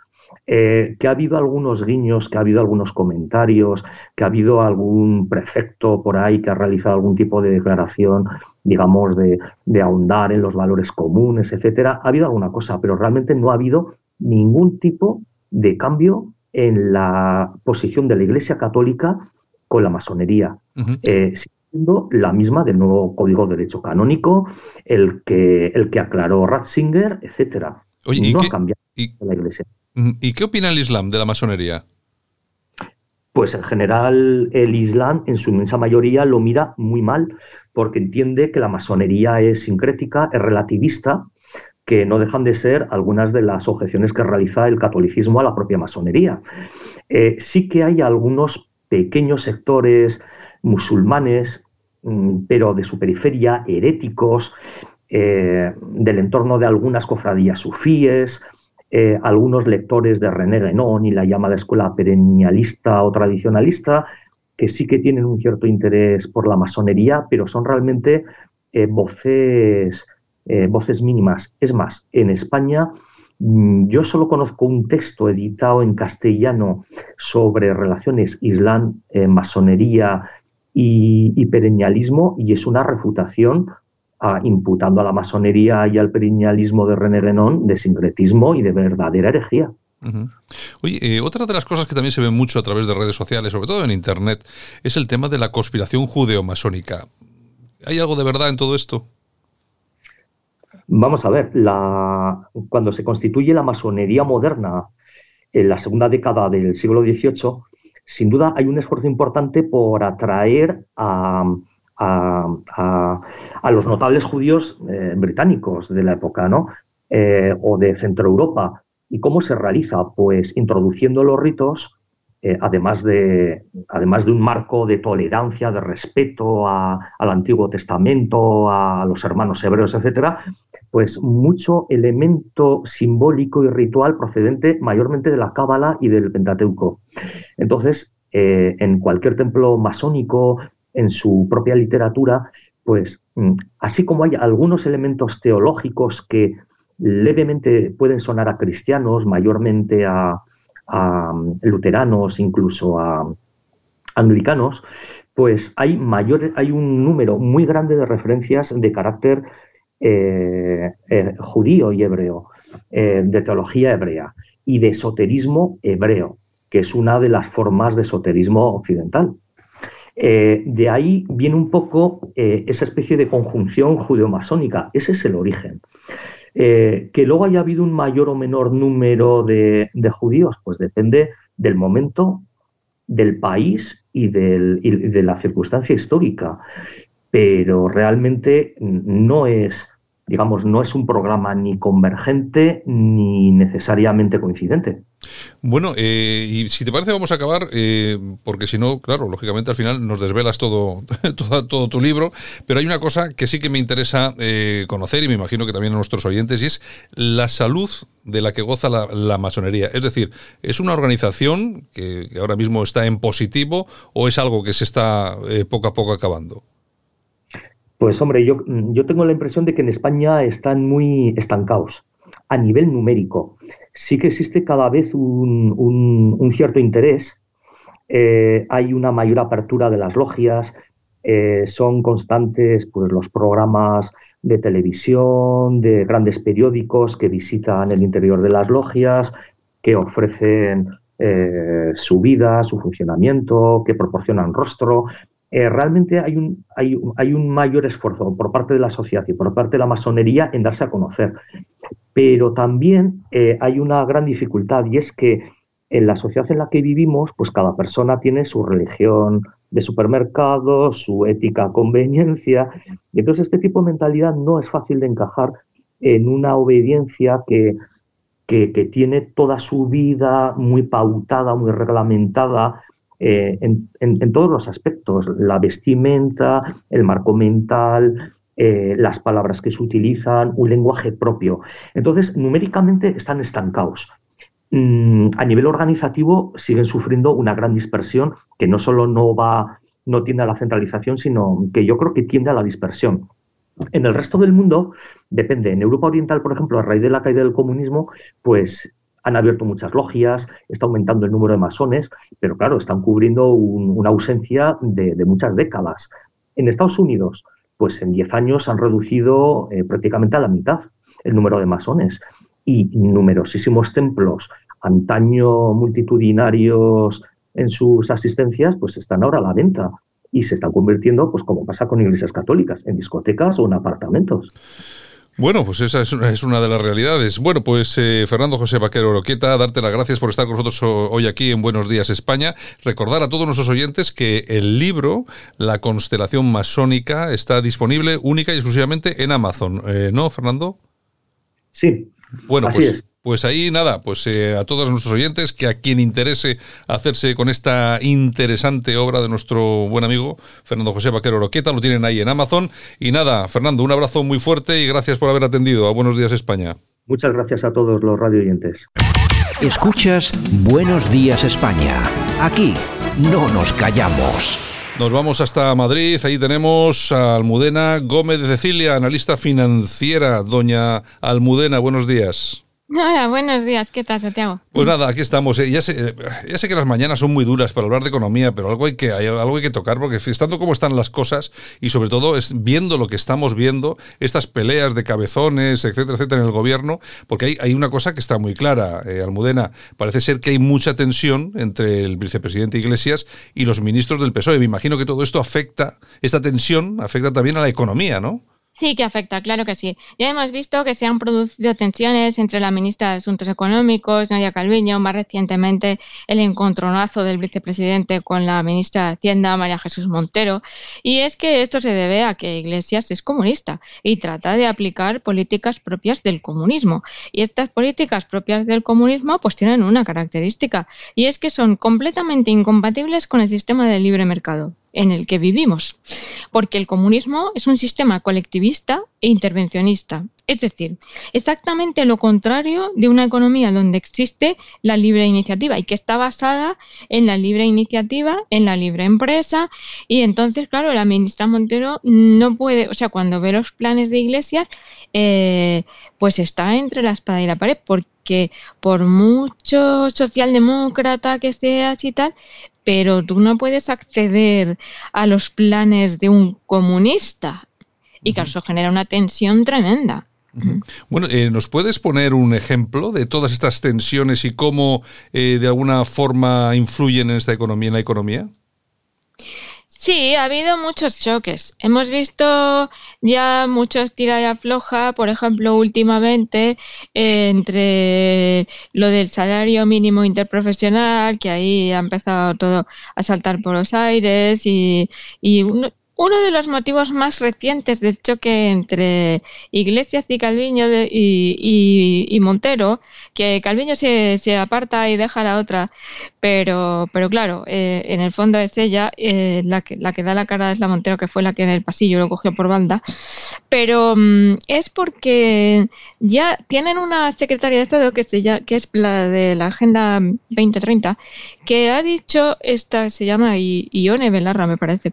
eh, que ha habido algunos guiños, que ha habido algunos comentarios, que ha habido algún prefecto por ahí que ha realizado algún tipo de declaración, digamos, de, ahondar en los valores comunes, etcétera. Ha habido alguna cosa, pero realmente no ha habido ningún tipo de cambio en la posición de la Iglesia Católica con la masonería. Eh, siendo la misma del nuevo Código de Derecho Canónico, el que, el que aclaró Ratzinger, etcétera. Oye, no ha cambiado la Iglesia. ¿Y qué opina el Islam de la masonería? Pues en general el Islam en su inmensa mayoría lo mira muy mal porque entiende que la masonería es sincrética, es relativista, que no dejan de ser algunas de las objeciones que realiza el catolicismo a la propia masonería. Eh, sí que hay algunos pequeños sectores musulmanes, mm, pero de su periferia, heréticos, eh, del entorno de algunas cofradías sufíes, eh, algunos lectores de René Guénon y la llamada escuela perennialista o tradicionalista, que sí que tienen un cierto interés por la masonería, pero son realmente voces, eh, voces mínimas. Es más, en España mm, yo solo conozco un texto editado en castellano sobre relaciones Islam, masonería y, y perennialismo y es una refutación imputando a la masonería y al periñalismo de René Renon de sincretismo y de verdadera herejía. Oye, eh, otra de las cosas que también se ve mucho a través de redes sociales, sobre todo en Internet, es el tema de la conspiración judeo-masónica. ¿Hay algo de verdad en todo esto? Vamos a ver, cuando se constituye la masonería moderna en la segunda década del siglo XVIII, sin duda hay un esfuerzo importante por atraer a, a, los notables judíos eh, británicos de la época, ¿no? Eh, o de Centro Europa. ¿Y cómo se realiza? Pues introduciendo los ritos, eh, además, de, además de un marco de tolerancia, de respeto al Antiguo Testamento, a los hermanos hebreos, etcétera, pues mucho elemento simbólico y ritual procedente mayormente de la Cábala y del Pentateuco. Entonces, en cualquier templo masónico, en su propia literatura, pues mm, así como hay algunos elementos teológicos que levemente pueden sonar a cristianos, mayormente a, mm, luteranos, incluso a anglicanos, pues hay, mayor, hay un número muy grande de referencias de carácter eh, eh, judío y hebreo, eh, de teología hebrea y de esoterismo hebreo, que es una de las formas de esoterismo occidental. Eh, de ahí viene un poco esa especie de conjunción judeo-masónica. Ese es el origen. Que luego haya habido un mayor o menor número de, judíos, pues depende del momento, del país y, de la circunstancia histórica. Pero realmente no es, digamos, no es un programa ni convergente ni necesariamente coincidente. Bueno, eh, y si te parece vamos a acabar, eh, porque si no, claro, lógicamente al final nos desvelas todo, [laughs] todo, tu libro, pero hay una cosa que sí que me interesa eh, conocer y me imagino que también a nuestros oyentes, y es la salud de la que goza la, masonería. Es decir, ¿es una organización que, ahora mismo está en positivo o es algo que se está poco a poco acabando? Pues hombre, yo, yo tengo la impresión de que en España están muy estancados a nivel numérico sí que existe cada vez un, cierto interés, eh, hay una mayor apertura de las logias, eh, son constantes pues, los programas de televisión, de grandes periódicos que visitan el interior de las logias, que ofrecen eh, su vida, su funcionamiento, que proporcionan rostro. Realmente hay un, mayor esfuerzo por parte de la sociedad y por parte de la masonería en darse a conocer. Pero también eh, hay una gran dificultad y es que en la sociedad en la que vivimos, pues cada persona tiene su religión de supermercado, su ética conveniencia. Y entonces este tipo de mentalidad no es fácil de encajar en una obediencia que, tiene toda su vida muy pautada, muy reglamentada, eh, en, todos los aspectos, la vestimenta, el marco mental, eh, las palabras que se utilizan, un lenguaje propio. Entonces, numéricamente están estancados. Mm, a nivel organizativo siguen sufriendo una gran dispersión que no solo no va, no tiende a la centralización, sino que yo creo que tiende a la dispersión. En el resto del mundo, depende. En Europa Oriental, por ejemplo, a raíz de la caída del comunismo, pues han abierto muchas logias, está aumentando el número de masones, pero claro, están cubriendo una ausencia de, muchas décadas. En Estados Unidos, pues en 10 años han reducido eh, prácticamente a la mitad el número de masones y numerosísimos templos antaño multitudinarios en sus asistencias, pues están ahora a la venta y se están convirtiendo, pues como pasa con iglesias católicas, en discotecas o en apartamentos. Bueno, pues esa es una, de las realidades. Bueno, pues eh, Fernando José Vaquero Oroqueta, darte las gracias por estar con nosotros hoy aquí en Buenos Días España. Recordar a todos nuestros oyentes que el libro La constelación masónica está disponible única y exclusivamente en Amazon, eh, ¿no, Fernando? Sí. Bueno, pues, pues ahí nada, pues eh, a todos nuestros oyentes, que a quien interese hacerse con esta interesante obra de nuestro buen amigo Fernando José Vaquero Roqueta, lo tienen ahí en Amazon. Y nada, Fernando, un abrazo muy fuerte y gracias por haber atendido a Buenos Días España. Muchas gracias a todos los radio oyentes. Escuchas Buenos Días España. Aquí no nos callamos. Nos vamos hasta Madrid, ahí tenemos a Almudena Gómez de Cecilia, analista financiera. Doña Almudena, buenos días. Hola, buenos días. ¿Qué tal, Santiago? Pues nada, aquí estamos. Eh, ya, sé, ya sé que las mañanas son muy duras para hablar de economía, pero algo hay que, hay, algo hay que tocar, porque estando como están las cosas y sobre todo es viendo lo que estamos viendo, estas peleas de cabezones, etcétera, etcétera, en el gobierno, porque hay, hay una cosa que está muy clara, eh, Almudena. Parece ser que hay mucha tensión entre el vicepresidente Iglesias y los ministros del PSOE. Me imagino que todo esto afecta, esta tensión afecta también a la economía, ¿no? Sí, que afecta, claro que sí. Ya hemos visto que se han producido tensiones entre la ministra de Asuntos Económicos, Nadia Calviño, más recientemente el encontronazo del vicepresidente con la ministra de Hacienda, María Jesús Montero. Y es que esto se debe a que Iglesias es comunista y trata de aplicar políticas propias del comunismo. Y estas políticas propias del comunismo pues tienen una característica y es que son completamente incompatibles con el sistema de libre mercado en el que vivimos, porque el comunismo es un sistema colectivista e intervencionista, es decir, exactamente lo contrario de una economía donde existe la libre iniciativa y que está basada en la libre iniciativa, en la libre empresa. Y entonces, claro, la ministra Montero no puede, o sea, cuando ve los planes de iglesias, eh, pues está entre la espada y la pared, porque por mucho socialdemócrata que seas y tal, pero tú no puedes acceder a los planes de un comunista. Y claro, eso genera una tensión tremenda. Bueno, eh, ¿nos puedes poner un ejemplo de todas estas tensiones y cómo eh, de alguna forma influyen en esta economía, en la economía? Sí, ha habido muchos choques. Hemos visto ya muchos tira y afloja, por ejemplo, últimamente entre lo del salario mínimo interprofesional, que ahí ha empezado todo a saltar por los aires y, y uno, uno de los motivos más recientes del choque entre Iglesias y Calviño y, Montero, que Calviño se, se, aparta y deja la otra, pero, pero claro, eh, en el fondo es ella, eh, la, que, la que da la cara es la Montero, que fue la que en el pasillo lo cogió por banda, pero mm, es porque ya tienen una secretaria de Estado que, se, que es la de la Agenda 2030, que ha dicho, esta se llama Ione Belarra, me parece,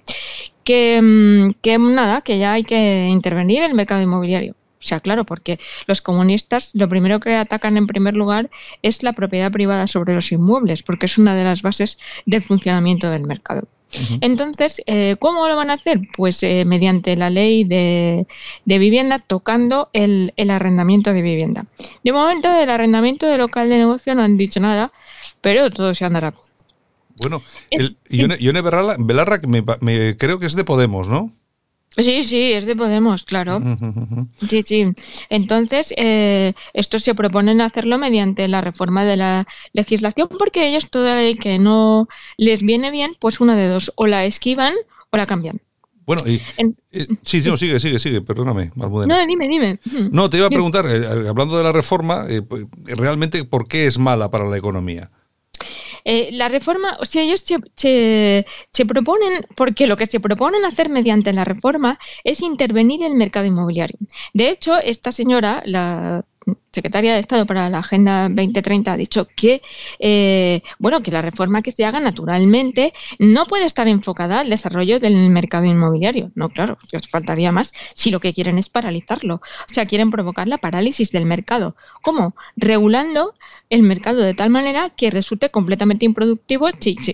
Mm, que, nada, que ya hay que intervenir en el mercado inmobiliario. O sea, claro, porque los comunistas lo primero que atacan en primer lugar es la propiedad privada sobre los inmuebles, porque es una de las bases del funcionamiento del mercado. Entonces, eh, ¿cómo lo van a hacer? Pues eh, mediante la ley de, vivienda, tocando el, el, arrendamiento de vivienda. De momento, del arrendamiento de local de negocio no han dicho nada, pero todo se andará. Bueno, el, Ione, Belarra, me, creo que es de Podemos, ¿no? Sí, sí, es de Podemos, claro. Sí, sí. Entonces, eh, esto se proponen hacerlo mediante la reforma de la legislación porque ellos toda ley que no les viene bien, pues una de dos, o la esquivan o la cambian. Bueno, y, eh, sí, sí, sigue, sigue, sigue, perdóname, Almudena. No, dime, dime. No, te iba a preguntar, eh, hablando de la reforma, pues, realmente, ¿por qué es mala para la economía? Eh, la reforma, o sea, ellos se, se, proponen, porque lo que se proponen hacer mediante la reforma es intervenir en el mercado inmobiliario. De hecho, esta señora, la secretaria de Estado para la Agenda 2030 ha dicho que, eh, bueno, que la reforma que se haga naturalmente no puede estar enfocada al desarrollo del mercado inmobiliario. No, claro, os faltaría más si lo que quieren es paralizarlo. O sea, quieren provocar la parálisis del mercado. ¿Cómo? Regulando el mercado de tal manera que resulte completamente improductivo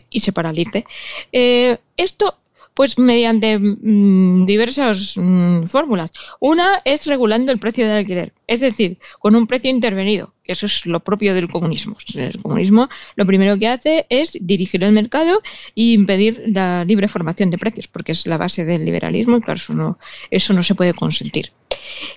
y se paralice. Eh, esto pues mediante mm, diversas mm, fórmulas. Una es regulando el precio del alquiler, es decir, con un precio intervenido. Eso es lo propio del comunismo. El comunismo lo primero que hace es dirigir el mercado e impedir la libre formación de precios, porque es la base del liberalismo y claro, eso no, eso no se puede consentir.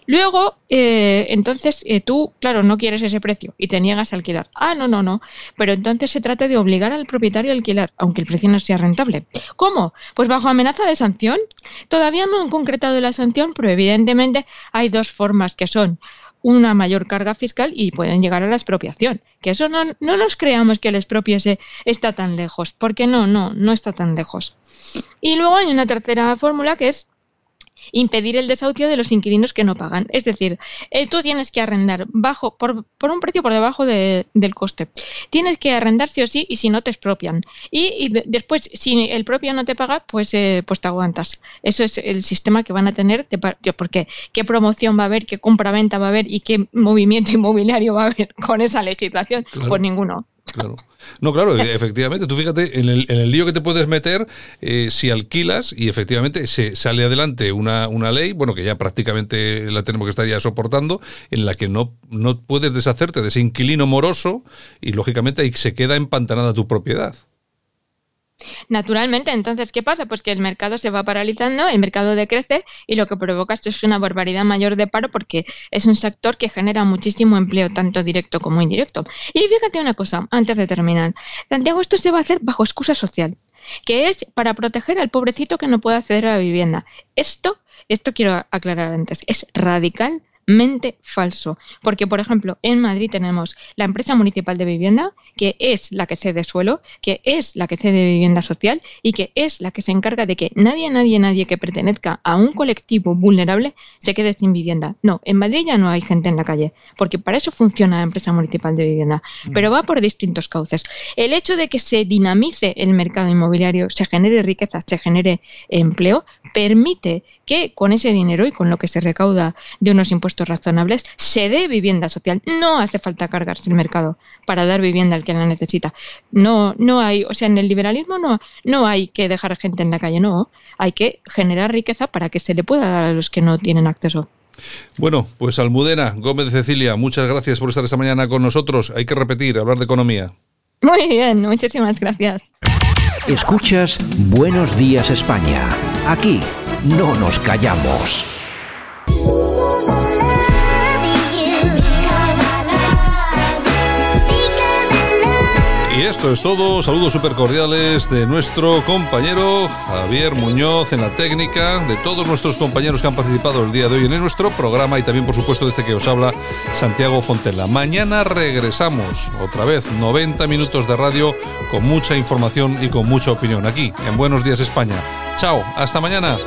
Luego, eh, entonces eh, tú, claro, no quieres ese precio y te niegas a alquilar. Ah, no, no, no. Pero entonces se trata de obligar al propietario a alquilar, aunque el precio no sea rentable. ¿Cómo? Pues bajo amenaza de sanción. Todavía no han concretado la sanción, pero evidentemente hay dos formas que son una mayor carga fiscal y pueden llegar a la expropiación. Que eso no, no nos creamos que el expropiese está tan lejos, porque no, no, no está tan lejos. Y luego hay una tercera fórmula que es impedir el desahucio de los inquilinos que no pagan. Es decir, eh, tú tienes que arrendar bajo por, por un precio por debajo del coste. Tienes que arrendar sí o sí y si no te expropian. Y, después, si el propio no te paga, pues, eh, pues te aguantas. Eso es el sistema que van a tener, de, porque qué promoción va a haber, qué compraventa va a haber y qué movimiento [laughs] inmobiliario va a haber con esa legislación. Pues ninguno. Claro. No, claro, efectivamente. Tú fíjate en el, en el lío que te puedes meter eh, si alquilas y efectivamente se sale adelante una, una ley, bueno, que ya prácticamente la tenemos que estar ya soportando, en la que no, no puedes deshacerte de ese inquilino moroso y lógicamente ahí se queda empantanada tu propiedad. Naturalmente, entonces, ¿qué pasa? Pues que el mercado se va paralizando, el mercado decrece y lo que provoca esto es una barbaridad mayor de paro porque es un sector que genera muchísimo empleo, tanto directo como indirecto. Y fíjate una cosa, antes de terminar, Santiago, esto se va a hacer bajo excusa social, que es para proteger al pobrecito que no puede acceder a la vivienda. Esto, esto quiero aclarar antes, es radical mente falso. Porque, por ejemplo, en Madrid tenemos la empresa municipal de vivienda, que es la que cede suelo, que es la que cede vivienda social y que es la que se encarga de que nadie, nadie, nadie que pertenezca a un colectivo vulnerable se quede sin vivienda. No, en Madrid ya no hay gente en la calle, porque para eso funciona la empresa municipal de vivienda, mm. pero va por distintos cauces. El hecho de que se dinamice el mercado inmobiliario, se genere riqueza, se genere empleo, permite que con ese dinero y con lo que se recauda de unos impuestos razonables se dé vivienda social. No hace falta cargarse el mercado para dar vivienda al que la necesita. No, no hay, o sea, en el liberalismo no, no hay que dejar gente en la calle, no. Hay que generar riqueza para que se le pueda dar a los que no tienen acceso. Bueno, pues Almudena, Gómez de Cecilia, muchas gracias por estar esta mañana con nosotros. Hay que repetir, hablar de economía. Muy bien, muchísimas gracias. Escuchas Buenos Días España. Aquí no nos callamos. Y esto es todo. Saludos súper cordiales de nuestro compañero Javier Muñoz en la técnica, de todos nuestros compañeros que han participado el día de hoy en nuestro programa y también, por supuesto, de este que os habla Santiago Fontela. Mañana regresamos otra vez, 90 minutos de radio con mucha información y con mucha opinión aquí en Buenos Días España. Chao, hasta mañana.